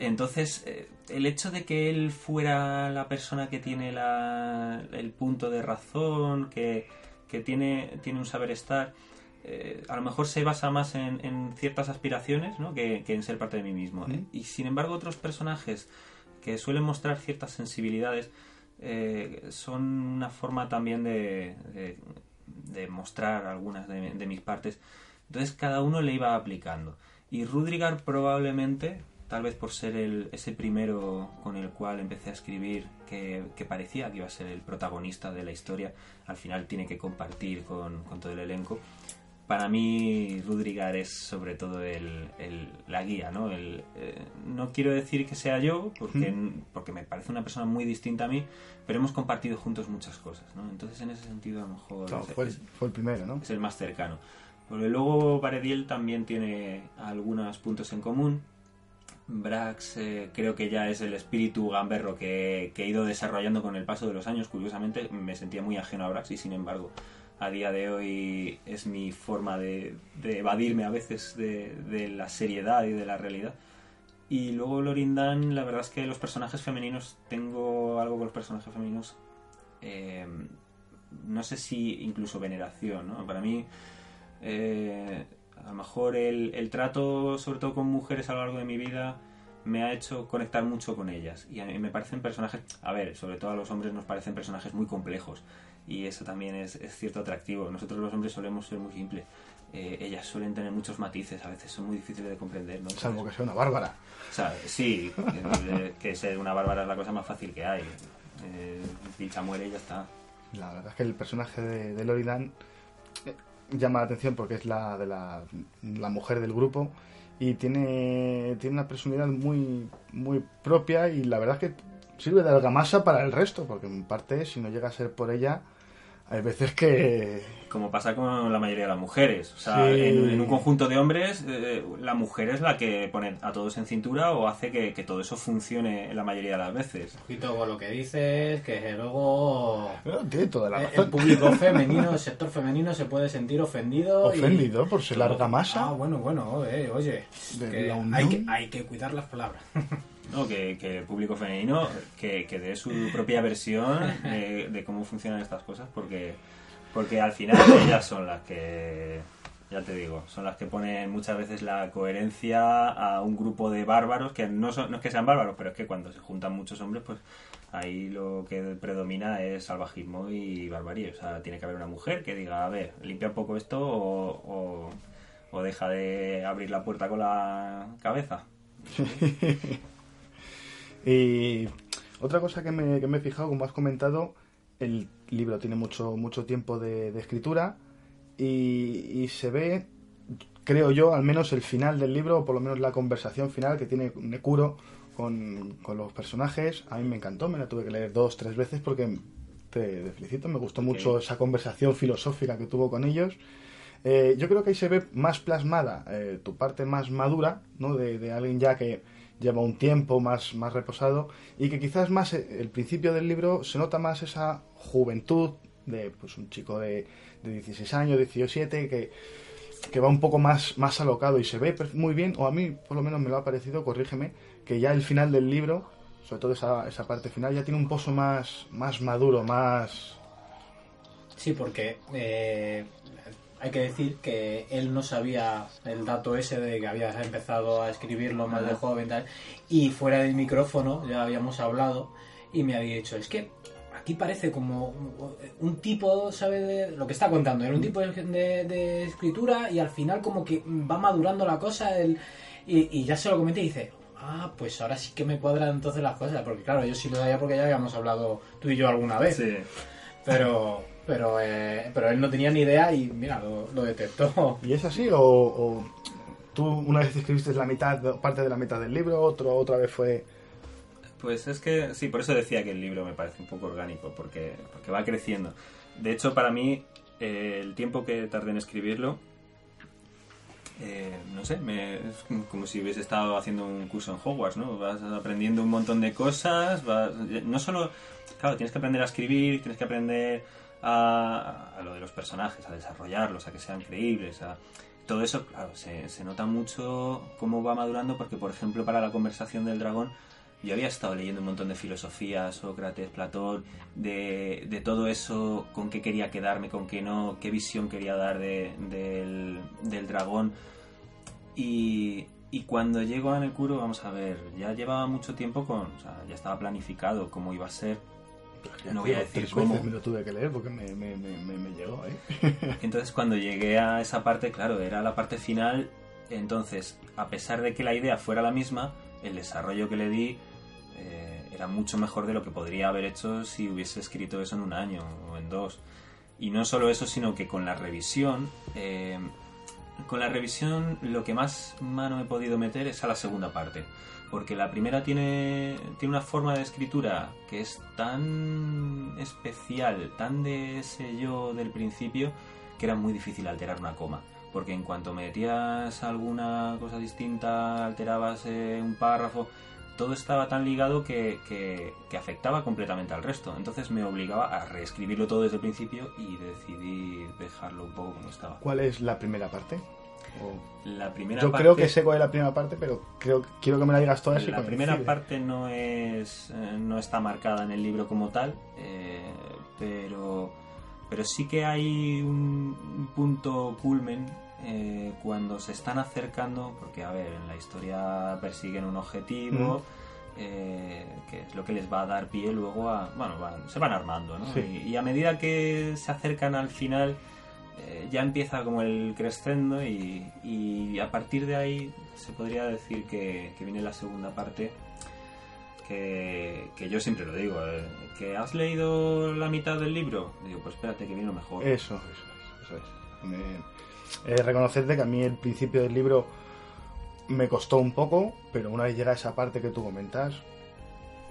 Entonces, eh, el hecho de que él fuera la persona que tiene la- el punto de razón, que, que tiene, tiene un saber estar, eh, a lo mejor se basa más en, en ciertas aspiraciones ¿no? que, que en ser parte de mí mismo. Mm. Y sin embargo, otros personajes que suelen mostrar ciertas sensibilidades eh, son una forma también de, de- mostrar algunas de, mis partes. Entonces cada uno le iba aplicando. Y Rudrigar probablemente, tal vez por ser el, ese primero con el cual empecé a escribir, que, que parecía que iba a ser el protagonista de la historia, al final tiene que compartir con, con todo el elenco. Para mí, Rudrigar es sobre todo el, el- la guía, ¿no? El, eh, no quiero decir que sea yo, porque, porque me parece una persona muy distinta a mí, pero hemos compartido juntos muchas cosas, ¿no? Entonces, en ese sentido, a lo mejor Claro, es- fue, es- fue el primero, ¿no? es el más cercano. Porque luego Barediel también tiene algunos puntos en común. Brax eh, creo que ya es el espíritu gamberro que, que he ido desarrollando con el paso de los años. Curiosamente me sentía muy ajeno a Brax y sin embargo a día de hoy es mi forma de, de evadirme a veces de, de la seriedad y de la realidad. Y luego Lorindan, la verdad es que los personajes femeninos, tengo algo con los personajes femeninos, eh, no sé si incluso veneración, ¿no? Para mí, eh, a lo mejor el, el trato, sobre todo con mujeres a lo largo de mi vida, me ha hecho conectar mucho con ellas. Y a mí me parecen personajes, a ver, sobre todo a los hombres nos parecen personajes muy complejos. Y eso también es, es cierto atractivo. Nosotros los hombres solemos ser muy simples. Eh, ellas suelen tener muchos matices, a veces son muy difíciles de comprender, ¿no? Salvo que sea una bárbara. O sea, sí, que, que ser una bárbara es la cosa más fácil que hay. Eh, pincha muere y ya está. La verdad es que el personaje de, de Loridan eh, llama la atención porque es la de la, la mujer del grupo y tiene, tiene una personalidad muy, muy propia y la verdad es que sirve de argamasa para el resto, porque en parte si no llega a ser por ella, hay veces que... Como pasa con la mayoría de las mujeres. O sea, Sí. en, en un conjunto de hombres, eh, la mujer es la que pone a todos en cintura o hace que, que todo eso funcione la mayoría de las veces. Ojito con lo que dices, que luego tiene toda la el- el razón. público femenino, el sector femenino se puede sentir ofendido. y- Ofendido por ser argamasa. Ah, bueno, bueno, eh, oye, De que la unión. hay, que, hay que cuidar las palabras. ¿no? Que, que el público femenino que, que dé su propia versión de, de cómo funcionan estas cosas, porque, porque al final ellas son las que, ya te digo, son las que ponen muchas veces la coherencia a un grupo de bárbaros, que no, son, no es que sean bárbaros, pero es que cuando se juntan muchos hombres, pues ahí lo que predomina es salvajismo y barbarie. O sea, tiene que haber una mujer que diga, a ver, limpia un poco esto o, o, o deja de abrir la puerta con la cabeza. Y otra cosa que me, que me he fijado, como has comentado, el libro tiene mucho, mucho tiempo de, de escritura y, y se ve, creo yo, al menos el final del libro, o por lo menos la conversación final que tiene Nekuro con, con los personajes. A mí me encantó, me la tuve que leer dos, tres veces porque te, te felicito, me gustó mucho esa conversación filosófica que tuvo con ellos. Eh, yo creo que ahí se ve más plasmada eh, tu parte más madura, ¿no? De, de alguien ya que lleva un tiempo más, más reposado y que quizás más eh, el principio del libro se nota más esa juventud de pues un chico de, de 16 años, 17, que, que va un poco más, más alocado y se ve muy bien, o a mí por lo menos me lo ha parecido, corrígeme, que ya el final del libro, sobre todo esa, esa parte final, ya tiene un pozo más, más maduro, más... Sí, porque eh, hay que decir que él no sabía el dato ese de que había empezado a escribirlo más de joven tal, y fuera del micrófono ya habíamos hablado y me había dicho, es que aquí parece como un- un tipo, ¿sabe? De lo que está contando, era un tipo de, de- de escritura y al final como que va madurando la cosa el, y, y ya se lo comenté y dice, ah, pues ahora sí que me cuadran entonces las cosas, porque claro, yo sí lo sabía porque ya habíamos hablado tú y yo alguna vez. Sí. Pero, pero, eh, pero él no tenía ni idea y mira, lo, lo detectó. ¿Y es así? ¿O, o tú una vez escribiste la mitad, parte de la mitad del libro, otro, otra vez fue... Pues es que sí, por eso decía que el libro me parece un poco orgánico, porque, porque va creciendo. De hecho, para mí, eh, el tiempo que tardé en escribirlo, eh, no sé, me- es como- como si hubiese estado haciendo un curso en Hogwarts, ¿no? Vas aprendiendo un montón de cosas, vas, no solo, claro, tienes que aprender a escribir, tienes que aprender a, a lo de los personajes, a desarrollarlos, a que sean creíbles, a... Todo eso, claro, se, nota mucho cómo va madurando porque, por ejemplo, para la conversación del dragón, yo había estado leyendo un montón de filosofía, Sócrates, Platón, de, todo eso, con qué quería quedarme, con qué no, qué visión quería dar de- del, del dragón. Y, y cuando llego a Nekuro, vamos a ver, ya llevaba mucho tiempo con, o sea, ya estaba planificado cómo iba a ser. No voy a decir cómo. me lo tuve que leer porque me, me, me, me- me llegó, ¿eh? Entonces cuando llegué a esa parte, claro, era la parte final, entonces, a pesar de que la idea fuera la misma, el desarrollo que le di eh, era mucho mejor de lo que podría haber hecho si hubiese escrito eso en un año o en dos. Y no solo eso, sino que con la revisión, eh, con la revisión lo que más mano he podido meter es a la segunda parte. Porque la primera tiene, tiene una forma de escritura que es tan especial, tan de ese yo del principio, que era muy difícil alterar una coma. Porque en cuanto metías alguna cosa distinta, alterabas eh, un párrafo, todo estaba tan ligado que, que- que afectaba completamente al resto. Entonces me obligaba a reescribirlo todo desde el principio y decidí dejarlo un poco como estaba. ¿Cuál es la primera parte? O- La primera Yo parte, creo que sé cuál es la primera parte, pero creo, quiero que me la digas toda La primera parte no es eh, no está marcada en el libro como tal, eh, pero pero sí que hay un, un punto culmen eh, cuando se están acercando, porque a ver, en la historia persiguen un objetivo. eh, que es lo que les va a dar pie luego a bueno van- se van armando ¿no? Sí. y, y a medida que se acercan al final eh, ya empieza como el crescendo y, y a partir de ahí se podría decir que, que viene la segunda parte que, que yo siempre lo digo eh, que has leído la mitad del libro digo pues espérate que viene lo mejor Eso, eso es. Eso es. Me- he de reconocerte que a mí el principio del libro me costó un poco, pero una vez llega a esa parte que tú comentas,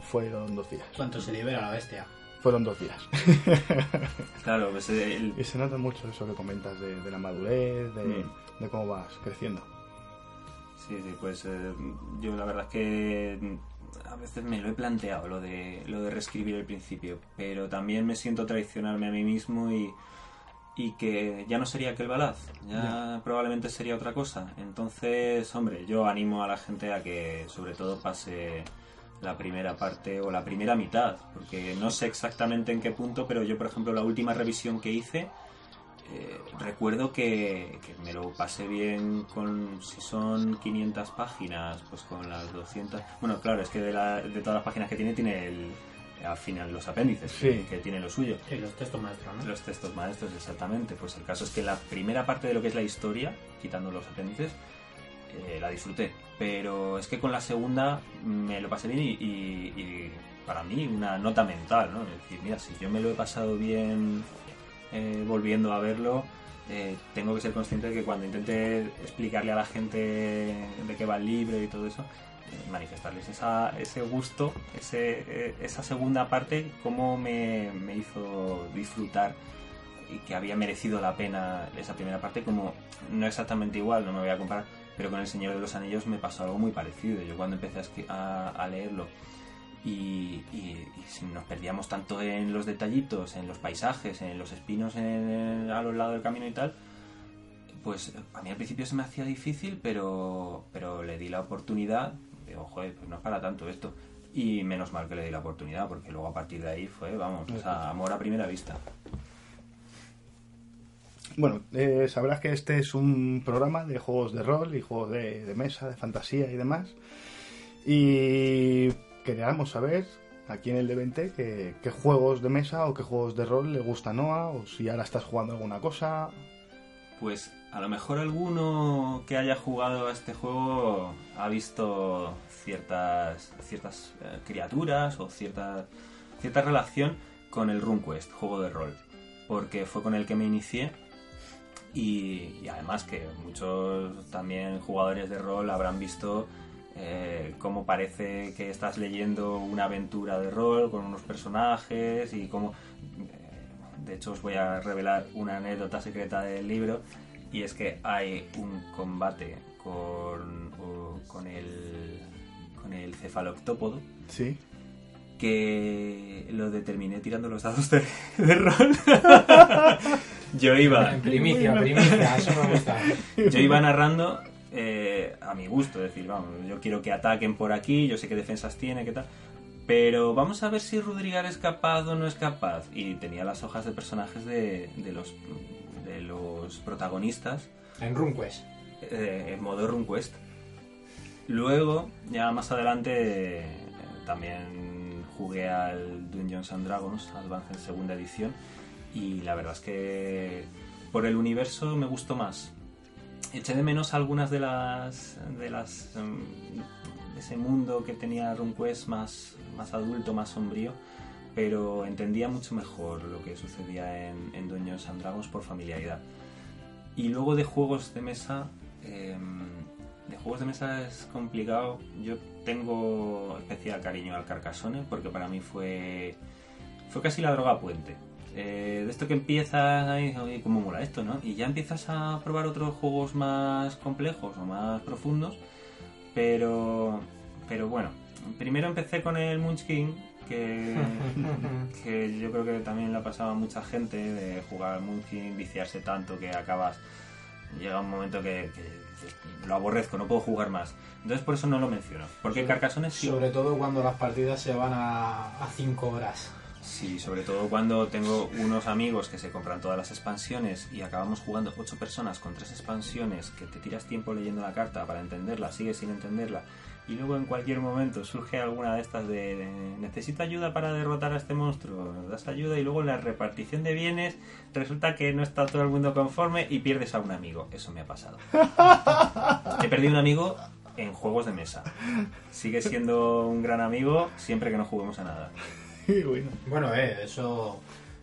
fueron dos días. ¿Cuánto se libera la bestia? Fueron dos días. claro pues el- Y se nota mucho eso que comentas de, de la madurez, de, Mm. de cómo vas creciendo. Sí, sí, pues eh, yo la verdad es que mm, a veces me lo he planteado lo de lo de reescribir el principio, pero también me siento traicionarme a mí mismo y, y que ya no sería aquel balaz, ya probablemente sería otra cosa. Entonces, hombre, yo animo a la gente a que sobre todo pase la primera parte o la primera mitad, porque no sé exactamente en qué punto, pero yo, por ejemplo, la última revisión que hice, eh, recuerdo que, que me lo pasé bien con, si son 500 páginas, pues con las 200... Bueno, claro, es que de, la- de todas las páginas que tiene, tiene el, al final los apéndices, Sí. que, que tiene lo suyo. Y los textos maestros, ¿no? Los textos maestros, exactamente. Pues el caso es que la primera parte de lo que es la historia, quitando los apéndices, eh, la disfruté. Pero es que con la segunda me lo pasé bien y, para mí una nota mental, ¿no? Es decir, mira, si yo me lo he pasado bien eh, volviendo a verlo, eh, tengo que ser consciente de que cuando intente explicarle a la gente de qué va el libro y todo eso, eh, manifestarles esa, ese gusto, ese, esa segunda parte, cómo me, me hizo disfrutar y que había merecido la pena esa primera parte, como no exactamente igual, no me voy a comparar, pero con El Señor de los Anillos me pasó algo muy parecido. Yo cuando empecé a, a- leerlo y, nos perdíamos tanto en los detallitos, en los paisajes, en los espinos en- a los lados del camino y tal, pues a mí al principio se me hacía difícil, pero, pero le di la oportunidad. Digo, joder, pues no es para tanto esto. Y menos mal que le di la oportunidad, porque luego a partir de ahí fue, vamos, o sea, amor a primera vista. Bueno, eh, sabrás que este es un programa de juegos de rol y juegos de, mesa, de fantasía y demás. Y queríamos saber aquí en el de 20 qué, juegos de mesa o qué juegos de rol le gusta a Noah o si ahora estás jugando alguna cosa. Pues a lo mejor alguno que haya jugado a este juego ha visto ciertas, ciertas eh, criaturas o cierta, cierta relación con el RuneQuest, juego de rol. Porque fue con el que me inicié y, y además que muchos también jugadores de rol habrán visto eh, cómo parece que estás leyendo una aventura de rol con unos personajes y cómo... eh, de hecho os voy a revelar una anécdota secreta del libro y es que hay un combate con, con el con el cefaloctópodo Sí. que lo determiné tirando los dados de, de rol. yo iba En primicia, primicia, eso me gusta. yo iba narrando eh, a mi gusto, es decir, vamos, yo quiero que ataquen por aquí, yo sé qué defensas tiene, qué tal. Pero vamos a ver si Rudrigar es capaz o no es capaz. Y tenía las hojas de personajes de, de los, de los protagonistas En RuneQuest. eh, en modo RuneQuest. Luego, ya más adelante, eh, también jugué al Dungeons and Dragons Advance en segunda edición. Y la verdad es que por el universo me gustó más. Eché de menos algunas de las. de las. em, de ese mundo que tenía RuneQuest más, más adulto, más sombrío. Pero entendía mucho mejor lo que sucedía en, en Dungeons por familiaridad. Y luego de juegos de mesa, em, de juegos de mesa es complicado. Yo tengo especial cariño al Carcassonne porque para mí fue fue casi la droga puente. Eh, de esto que empiezas ahí, oye, cómo mola esto, ¿no? Y ya empiezas a probar otros juegos más complejos o más profundos, pero pero bueno, primero empecé con el Munchkin que, que yo creo que también le ha pasado a mucha gente de jugar al Munchkin, viciarse tanto que acabas llega un momento que, lo aborrezco, no puedo jugar más. Entonces por eso no lo menciono. Porque Carcassonne sí. Sobre todo cuando las partidas se van a 5 horas. Sí, sobre todo cuando tengo unos amigos que se compran todas las expansiones y acabamos jugando ocho personas con tres expansiones que te tiras tiempo leyendo la carta para entenderla, sigues sin entenderla y luego en cualquier momento surge alguna de estas de, de, necesito ayuda para derrotar a este monstruo, das ayuda y luego en la repartición de bienes resulta que no está todo el mundo conforme y pierdes a un amigo. Eso me ha pasado. He perdido un amigo en juegos de mesa. Sigue siendo un gran amigo siempre que no juguemos a nada. bueno. Bueno, eh, eso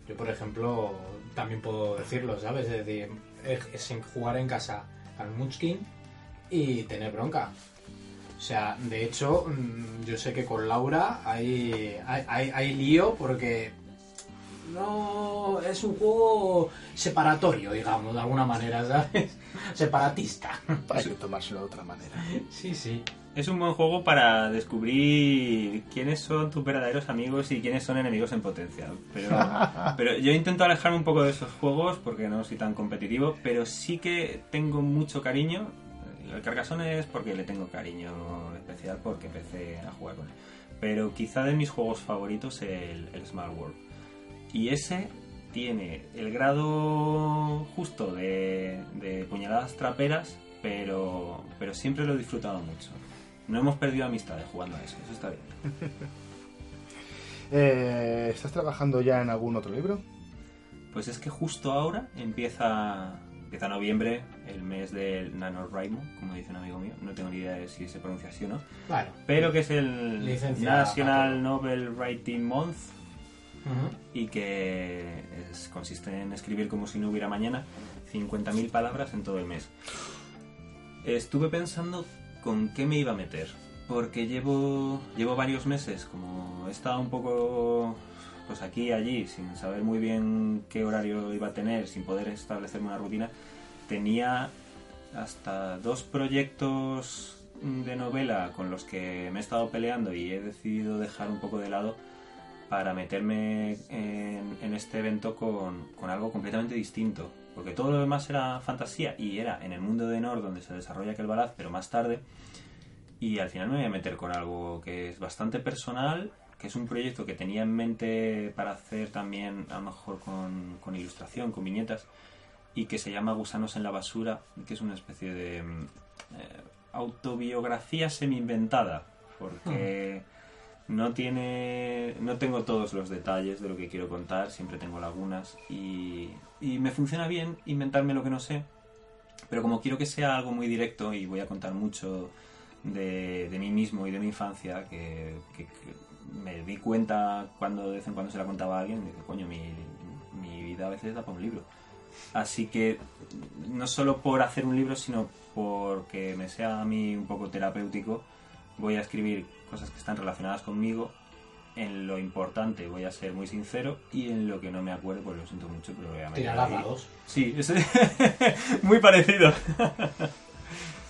yo por ejemplo también puedo decirlo, ¿sabes? Es decir, es, jugar en casa al Munchkin y tener bronca. O sea, de hecho, mm, yo sé que con Laura hay, hay, hay lío porque no es un juego separatorio, digamos, de alguna manera, ¿sabes? Separatista. Hay que tomárselo de otra manera. Sí, sí. Es un buen juego para descubrir quiénes son tus verdaderos amigos y quiénes son enemigos en potencia. Pero, pero yo intento alejarme un poco de esos juegos porque no soy tan competitivo, pero sí que tengo mucho cariño. El Carcassonne es porque le tengo cariño especial porque empecé a jugar con él. pero quizá de mis juegos favoritos el, el Small World. Y ese tiene el grado justo de, de puñaladas traperas, pero, pero siempre lo he disfrutado mucho. No hemos perdido amistades jugando a eso, eso está bien. Eh, ¿Estás trabajando ya en algún otro libro? Pues es que justo ahora empieza, empieza noviembre, el mes del NaNoWriMo, como dice un amigo mío. No tengo ni idea de si se pronuncia así o no. Bueno, Pero que es el Licencia National. Novel Writing Month y que consiste en escribir como si no hubiera mañana 50.000 palabras en todo el mes. Estuve pensando con qué me iba a meter, porque llevo, llevo varios meses, como he estado un poco pues aquí y allí, sin saber muy bien qué horario iba a tener, sin poder establecerme una rutina, tenía hasta dos proyectos de novela con los que me he estado peleando y he decidido dejar un poco de lado para meterme en, en este evento con, con algo completamente distinto. Porque todo lo demás era fantasía y era en el mundo de Nord donde se desarrolla aquel balaz, pero más tarde. Y al final me voy a meter con algo que es bastante personal, que es un proyecto que tenía en mente para hacer también, a lo mejor con, con ilustración, con viñetas, y que se llama Gusanos en la Basura, que es una especie de eh, autobiografía semi-inventada, porque no tiene no tengo todos los detalles de lo que quiero contar siempre tengo lagunas y, y me funciona bien inventarme lo que no sé pero como quiero que sea algo muy directo y voy a contar mucho de, de mí mismo y de mi infancia que, me di cuenta cuando de vez en cuando se la contaba a alguien de coño mi, mi vida a veces da para un libro así que no solo por hacer un libro sino porque me sea a mí un poco terapéutico voy a escribir cosas que están relacionadas conmigo. En lo importante voy a ser muy sincero y en lo que no me acuerdo, pues lo siento mucho, pero voy a meter Tirarás ahí. dados. Sí, es muy parecido.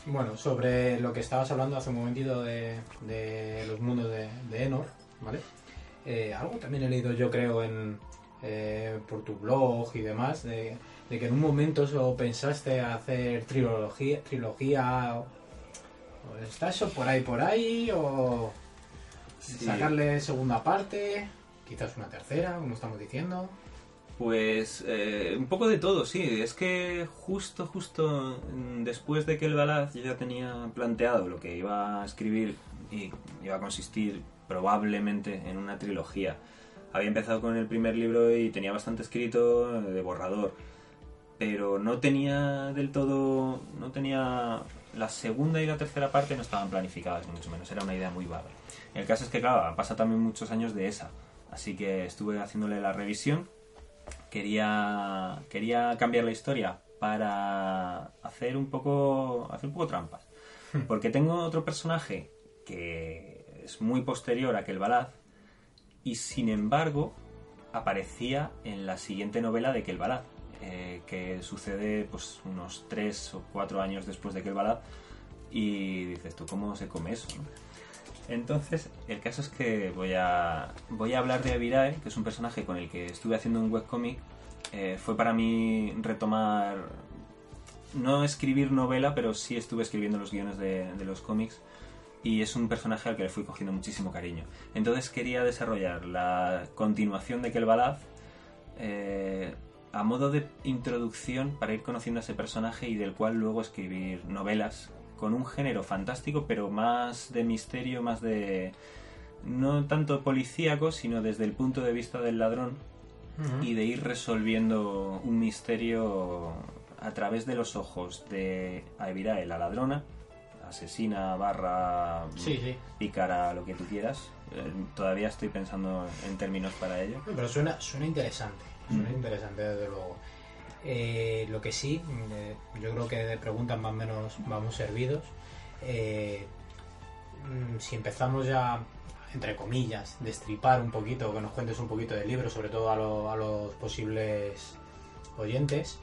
Bueno, sobre lo que estabas hablando hace un momentito de, de los mundos de, de Enor, ¿vale? Eh, algo también he leído yo creo en eh, por tu blog y demás, de, de que en un momento eso pensaste hacer trilogía, trilogía ¿está eso por ahí por ahí? ¿O Sí. sacarle segunda parte? Quizás una tercera, como estamos diciendo. Pues eh, un poco de todo, sí. Es que justo, justo después de que el Balaz yo ya tenía planteado lo que iba a escribir y iba a consistir probablemente en una trilogía. Había empezado con el primer libro y tenía bastante escrito de borrador, pero no tenía del todo, no tenía la segunda y la tercera parte no estaban planificadas ni mucho menos, era una idea muy vaga. El caso es que claro, han pasado también muchos años de esa, así que estuve haciéndole la revisión. Quería quería cambiar la historia para hacer un poco hacer un poco trampas porque tengo otro personaje que es muy posterior a aquel Balaz y sin embargo aparecía en la siguiente novela de Kelbalad, eh, que sucede pues unos tres o cuatro años después de Kelbalad y dices tú cómo se come eso no? entonces el caso es que voy a voy a hablar de Avirae que es un personaje con el que estuve haciendo un webcomic Eh, fue para mí retomar no escribir novela pero sí estuve escribiendo los guiones de, de los cómics y es un personaje al que le fui cogiendo muchísimo cariño. Entonces quería desarrollar la continuación de Kelbalaz eh, a modo de introducción para ir conociendo a ese personaje y del cual luego escribir novelas con un género fantástico pero más de misterio, más de... no tanto policíaco, sino desde el punto de vista del ladrón y de ir resolviendo un misterio a través de los ojos de Aevirae, la ladrona, asesina barra Sí, sí. pícara, lo que tú quieras. Eh, todavía estoy pensando en términos para ello. Pero suena, suena interesante, suena Mm. interesante desde luego. Eh, lo que sí, eh, yo creo que de preguntas más o menos vamos servidos. Eh, mm, si empezamos ya, entre comillas, destripar un poquito, que nos cuentes un poquito del libro, sobre todo a, lo- a los posibles oyentes.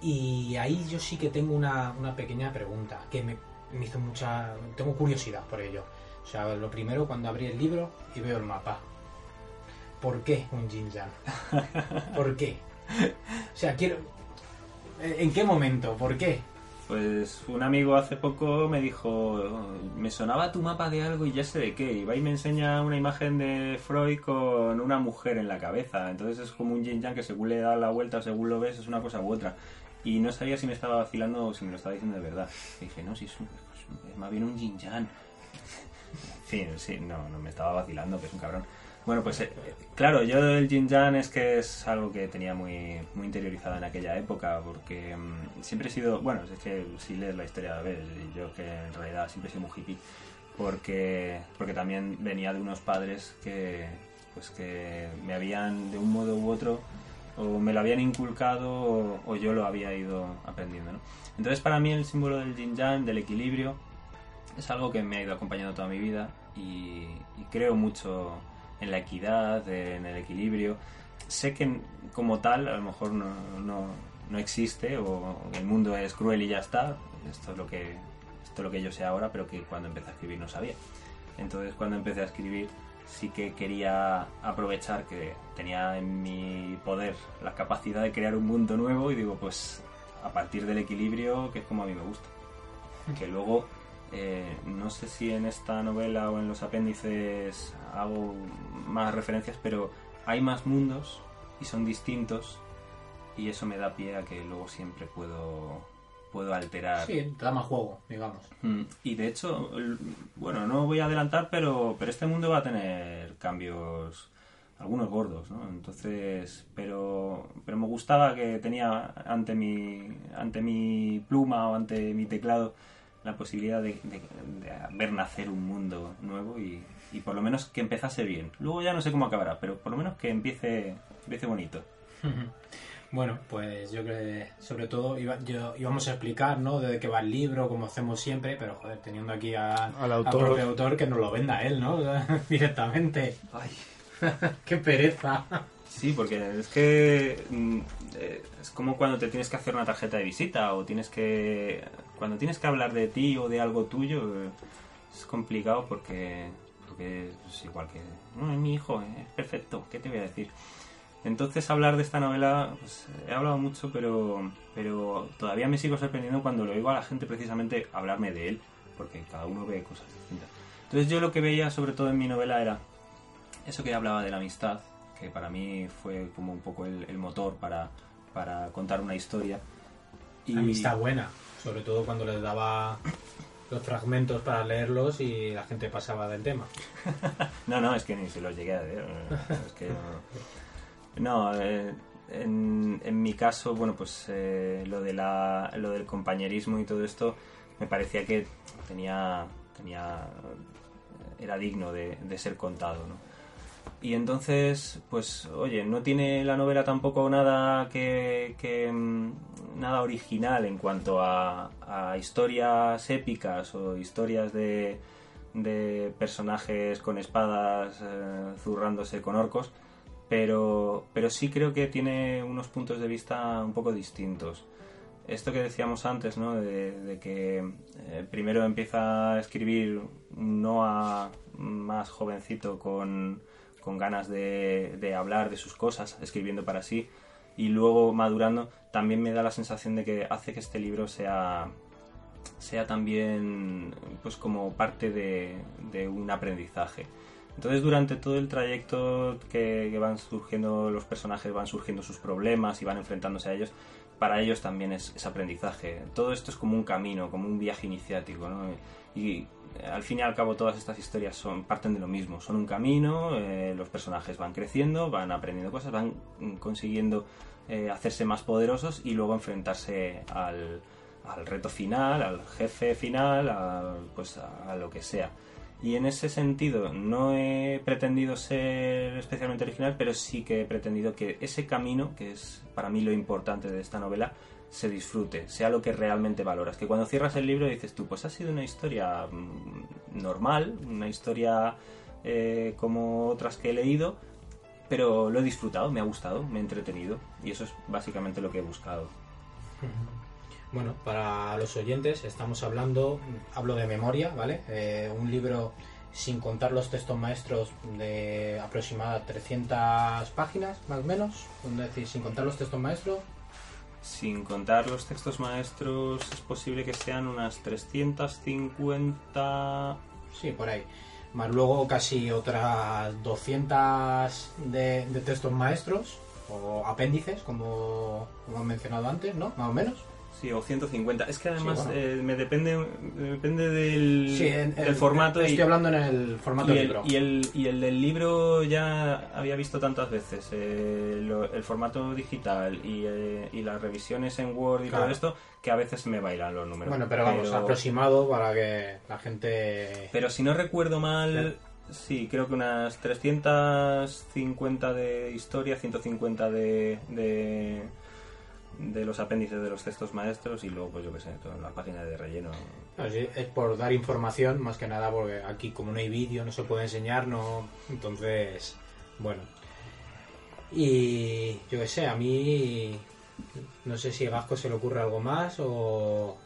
Y ahí yo sí que tengo una, una pequeña pregunta, que me, me hizo mucha... Tengo curiosidad por ello. O sea, lo primero cuando abrí el libro y veo el mapa. ¿Por qué un Jinjan? ¿Por qué? O sea, quiero... ¿En qué momento? ¿Por qué? Pues un amigo hace poco me dijo, me sonaba tu mapa de algo y ya sé de qué. Y va y me enseña una imagen de Freud con una mujer en la cabeza. Entonces es como un yin yang que según le da la vuelta, según lo ves, es una cosa u otra. Y no sabía si me estaba vacilando o si me lo estaba diciendo de verdad. Y dije, no, si es, un- es más bien un yin yang. Sí, sí, no, no me estaba vacilando, que es un cabrón. Bueno, pues eh, claro, yo el Jin Yang es que es algo que tenía muy, muy interiorizado en aquella época, porque mm, siempre he sido, bueno, es que si lees la historia, ves, y yo que en realidad siempre he sido muy hippie, porque, porque también venía de unos padres que, pues que me habían de un modo u otro o me lo habían inculcado o, yo lo había ido aprendiendo, ¿no? Entonces para mí el símbolo del Yang, del equilibrio, es algo que me ha ido acompañando toda mi vida y creo mucho en la equidad, en el equilibrio. Sé que como tal a lo mejor no, no, no existe o el mundo es cruel y ya está. Esto es lo que esto es lo que yo sé ahora, pero que cuando empecé a escribir no sabía. Entonces cuando empecé a escribir sí que quería aprovechar que tenía en mi poder la capacidad de crear un mundo nuevo y digo pues a partir del equilibrio que es como a mí me gusta. Que luego eh, no sé si en esta novela o en los apéndices hago más referencias, pero hay más mundos y son distintos y eso me da pie a que luego siempre puedo puedo alterar. Sí, te da más juego, digamos. Mm, Y de hecho, bueno, no voy a adelantar, pero, pero este mundo va a tener cambios, algunos gordos, ¿no? Entonces, pero, pero me gustaba que tenía ante mi, ante mi pluma o ante mi teclado la posibilidad de, de- de ver nacer un mundo nuevo y, y por lo menos que empezase bien. Luego ya no sé cómo acabará, pero por lo menos que empiece, empiece bonito. Bueno, pues yo creo que sobre todo iba- yo- íbamos a explicar, ¿no? De qué va el libro, como hacemos siempre, pero joder, teniendo aquí a- Al al autor. propio autor que nos lo venda él, ¿no? O sea, directamente. ¡Qué pereza! Sí, porque es que mm, eh, es como cuando te tienes que hacer una tarjeta de visita o tienes que cuando tienes que hablar de ti o de algo tuyo eh, es complicado porque porque es igual que no es mi hijo es perfecto qué te voy a decir entonces hablar de esta novela pues he hablado mucho pero pero todavía me sigo sorprendiendo cuando lo oigo a la gente precisamente hablarme de él porque cada uno ve cosas distintas. Entonces yo lo que veía sobre todo en mi novela era eso que hablaba de la amistad, que para mí fue como un poco el, el motor para, para contar una historia. Y Amistad buena, sobre todo cuando les daba los fragmentos para leerlos y la gente pasaba del tema. No, no, es que ni se los llegué a leer. Es que no, No, eh, en, en mi caso, bueno, pues eh, lo, de la, lo del compañerismo y todo esto me parecía que tenía, tenía era digno de, de ser contado, ¿no? Y entonces, pues, oye, no tiene la novela tampoco nada que, que, mm, nada original en cuanto a, a historias épicas o historias de, de personajes con espadas eh, zurrándose con orcos, pero, pero sí creo que tiene unos puntos de vista un poco distintos. Esto que decíamos antes, ¿no? De, que eh, primero empieza a escribir un Noah más jovencito con, con ganas de, de hablar de sus cosas, escribiendo para sí, y luego madurando, también me da la sensación de que hace que este libro sea, sea también pues como parte de, de un aprendizaje. Entonces durante todo el trayecto que, van surgiendo los personajes, van surgiendo sus problemas y van enfrentándose a ellos, para ellos también es, aprendizaje. Todo esto es como un camino, como un viaje iniciático, ¿no? Y al fin y al cabo todas estas historias son parten de lo mismo, son un camino, eh, los personajes van creciendo, van aprendiendo cosas, van consiguiendo eh, hacerse más poderosos y luego enfrentarse al, reto final, al jefe final, a, pues a lo que sea. Y en ese sentido no he pretendido ser especialmente original, pero sí que he pretendido que ese camino, que es para mí lo importante de esta novela, se disfrute, sea lo que realmente valoras. Que cuando cierras el libro dices tú, pues ha sido una historia mm, normal, una historia eh, como otras que he leído, pero lo he disfrutado, me ha gustado, me he entretenido y eso es básicamente lo que he buscado. Bueno, para los oyentes estamos hablando, hablo de memoria, ¿vale? Eh, un libro sin contar los textos maestros de aproximadamente 300 páginas, más o menos, es decir, sin contar los textos maestros, sin contar los textos maestros, es posible que sean unas 350... Sí, por ahí. Más luego casi otras 200 de, de textos maestros o apéndices, como, como han mencionado antes, ¿no? Más o menos. Sí, o 150. Es que además Sí, bueno. eh, me depende me depende del, Sí, en- del en- formato Estoy y, hablando en el formato y el, libro. y, el, y el del libro ya había visto tantas veces. eh, lo- el formato digital y, eh, y las revisiones en Word y Claro. todo esto, que a veces me bailan los números. Bueno, pero vamos, aproximado para que la gente... Pero si no recuerdo mal, sí, creo que unas 350 de historia, 150 de, de, de los apéndices de los textos maestros y luego, pues yo qué sé, todas las páginas de relleno. No, sí, es por dar información, más que nada, porque aquí como no hay vídeo, no se puede enseñar, no... Entonces, bueno. Y yo qué sé, a mí... No sé si a Gasco se le ocurre algo más o,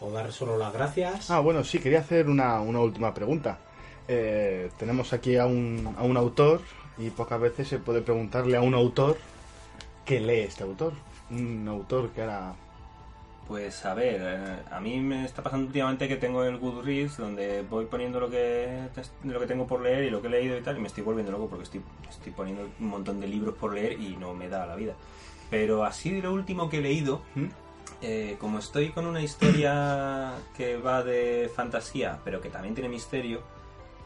o dar solo las gracias. Ah, bueno, sí, quería hacer una, una última pregunta. Eh, tenemos aquí a un, a un autor y pocas veces se puede preguntarle a un autor qué lee este autor. Un autor que ahora... Pues a ver, eh, a mí me está pasando últimamente que tengo el Goodreads donde voy poniendo lo que lo que tengo por leer y lo que he leído y tal y me estoy volviendo loco porque estoy, estoy poniendo un montón de libros por leer y no me da la vida. Pero así de lo último que he leído, ¿Mm? eh, como estoy con una historia que va de fantasía pero que también tiene misterio,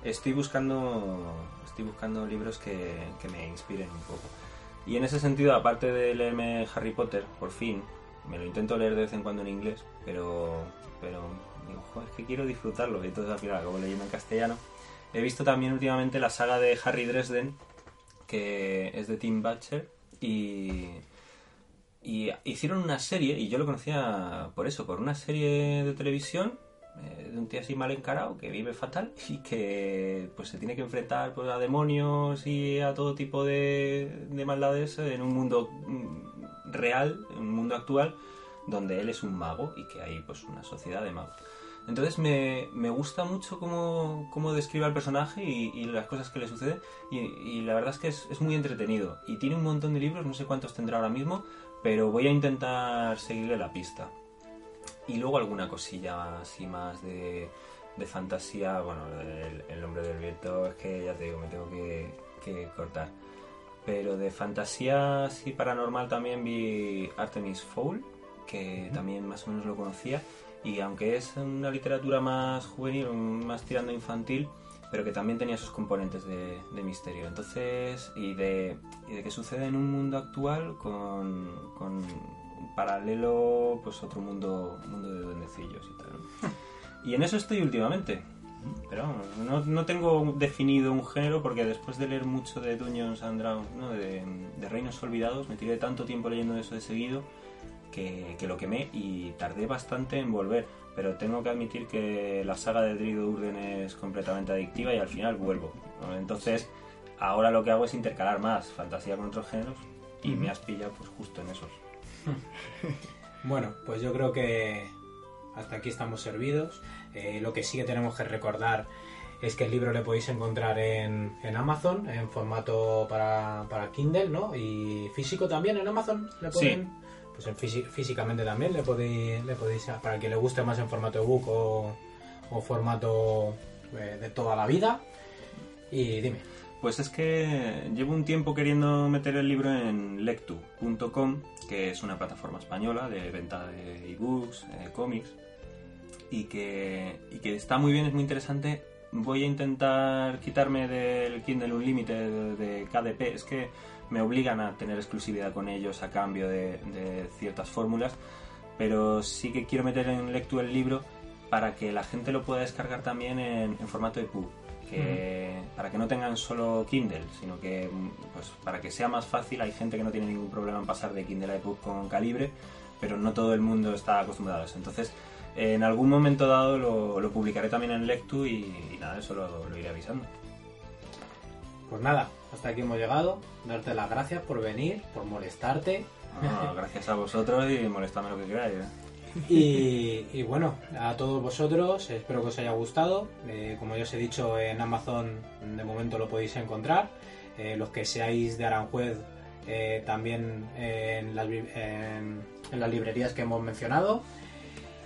estoy buscando estoy buscando libros que, que me inspiren un poco. Y en ese sentido, aparte de leerme Harry Potter, por fin, me lo intento leer de vez en cuando en inglés, pero, pero digo, joder, es que quiero disfrutarlo. Y entonces al final acabo leyendo en castellano. He visto también últimamente la saga de Harry Dresden, que es de Tim Butcher, y, y hicieron una serie, y yo lo conocía por eso, por una serie de televisión eh, de un tío así mal encarado que vive fatal y que pues se tiene que enfrentar pues, a demonios y a todo tipo de, de maldades en un mundo mm, real, en un mundo actual donde él es un mago y que hay pues una sociedad de magos. Entonces me, me gusta mucho cómo, cómo describe al personaje y, las cosas que le suceden y, la verdad es que es muy entretenido y tiene un montón de libros, no sé cuántos tendrá ahora mismo, pero voy a intentar seguirle la pista. Y luego alguna cosilla así más de, de fantasía. Bueno, el, el nombre del viento es que ya te digo, me tengo que, que cortar. Pero de fantasía así paranormal también vi Artemis Fowl, que también más o menos lo conocía. Y aunque es una literatura más juvenil, más tirando infantil, pero que también tenía sus componentes de, de misterio. Entonces, y de, y de que sucede en un mundo actual con, con paralelo, pues otro mundo, mundo de duendecillos y tal. Y en eso estoy últimamente. Pero vamos, no, no tengo definido un género porque después de leer mucho de Dungeons and Dragons, ¿no? de, de Reinos Olvidados, me tiré tanto tiempo leyendo eso de seguido que, que lo quemé y tardé bastante en volver. Pero tengo que admitir que la saga de Drido Urden es completamente adictiva y al final vuelvo. ¿no? Entonces, ahora lo que hago es intercalar más fantasía con otros géneros y me has pillado pues justo en esos. Bueno, pues yo creo que hasta aquí estamos servidos. Eh, lo que sí que tenemos que recordar es que el libro le podéis encontrar en, en Amazon, en formato para, para Kindle, ¿no? Y físico también en Amazon. ¿le pueden? Pues en físi- físicamente también le podéis, le podéis, para que le guste más en formato ebook o, o formato eh, de toda la vida. Y dime. Pues es que llevo un tiempo queriendo meter el libro en lectu.com, que es una plataforma española de venta de ebooks, eh, cómics, y que, y que está muy bien, es muy interesante. Voy a intentar quitarme del Kindle Unlimited de, KDP, es que me obligan a tener exclusividad con ellos a cambio de, de ciertas fórmulas, pero sí que quiero meter en Lectu el libro para que la gente lo pueda descargar también en, en formato EPUB que para que no tengan solo Kindle, sino que pues para que sea más fácil, hay gente que no tiene ningún problema en pasar de Kindle a EPUB con calibre, pero no todo el mundo está acostumbrado a eso. Entonces, en algún momento dado lo, lo publicaré también en Lectu y, y nada, eso lo, lo iré avisando. Pues nada, hasta aquí hemos llegado. Darte las gracias por venir, por molestarte. No, gracias a vosotros y molestadme lo que queráis. ¿eh? Y, bueno, a todos vosotros, espero que os haya gustado. Eh, como ya os he dicho, en Amazon de momento lo podéis encontrar. Eh, los que seáis de Aranjuez, eh, también en las librerías que hemos mencionado.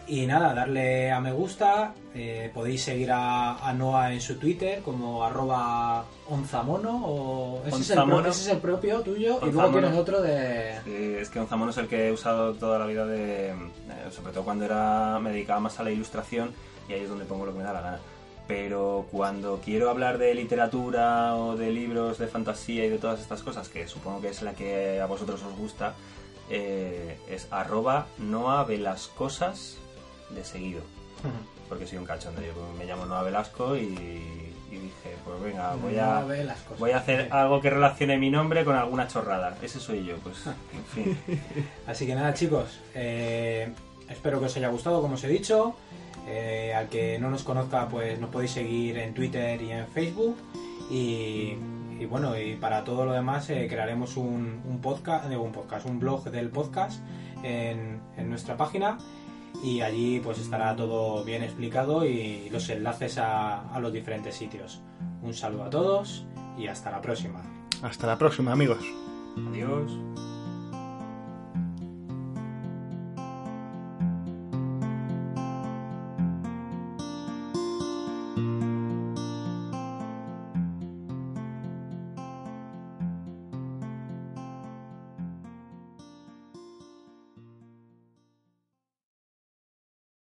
Y nada, darle a me gusta. eh, podéis seguir a, a Noah en su Twitter como arroba onzamono o ese, es el, Onzamono. ese es el propio tuyo y luego Onzamono. tienes otro de... Sí, es que Onzamono es el que he usado toda la vida de... eh, sobre todo cuando era me dedicaba más a la ilustración y ahí es donde pongo lo que me da la gana. Pero cuando quiero hablar de literatura o de libros de fantasía y de todas estas cosas, que supongo que es la que a vosotros os gusta, eh, es arroba Noa Velascosas de seguido. Porque soy un cachondo, yo me llamo Noa Velasco y, y dije, pues venga, voy a, voy a hacer algo que relacione mi nombre con alguna chorrada. Ese soy yo, pues, en fin. Así que nada, chicos, eh, espero que os haya gustado, como os he dicho. Eh, al que no nos conozca, pues nos podéis seguir en Twitter y en Facebook. Y, y bueno, y para todo lo demás, eh, crearemos un, un podcast, digo, un podcast, un blog del podcast en, en nuestra página. Y allí pues estará todo bien explicado y los enlaces a, a los diferentes sitios. Un saludo a todos y hasta la próxima. Hasta la próxima, amigos. Adiós.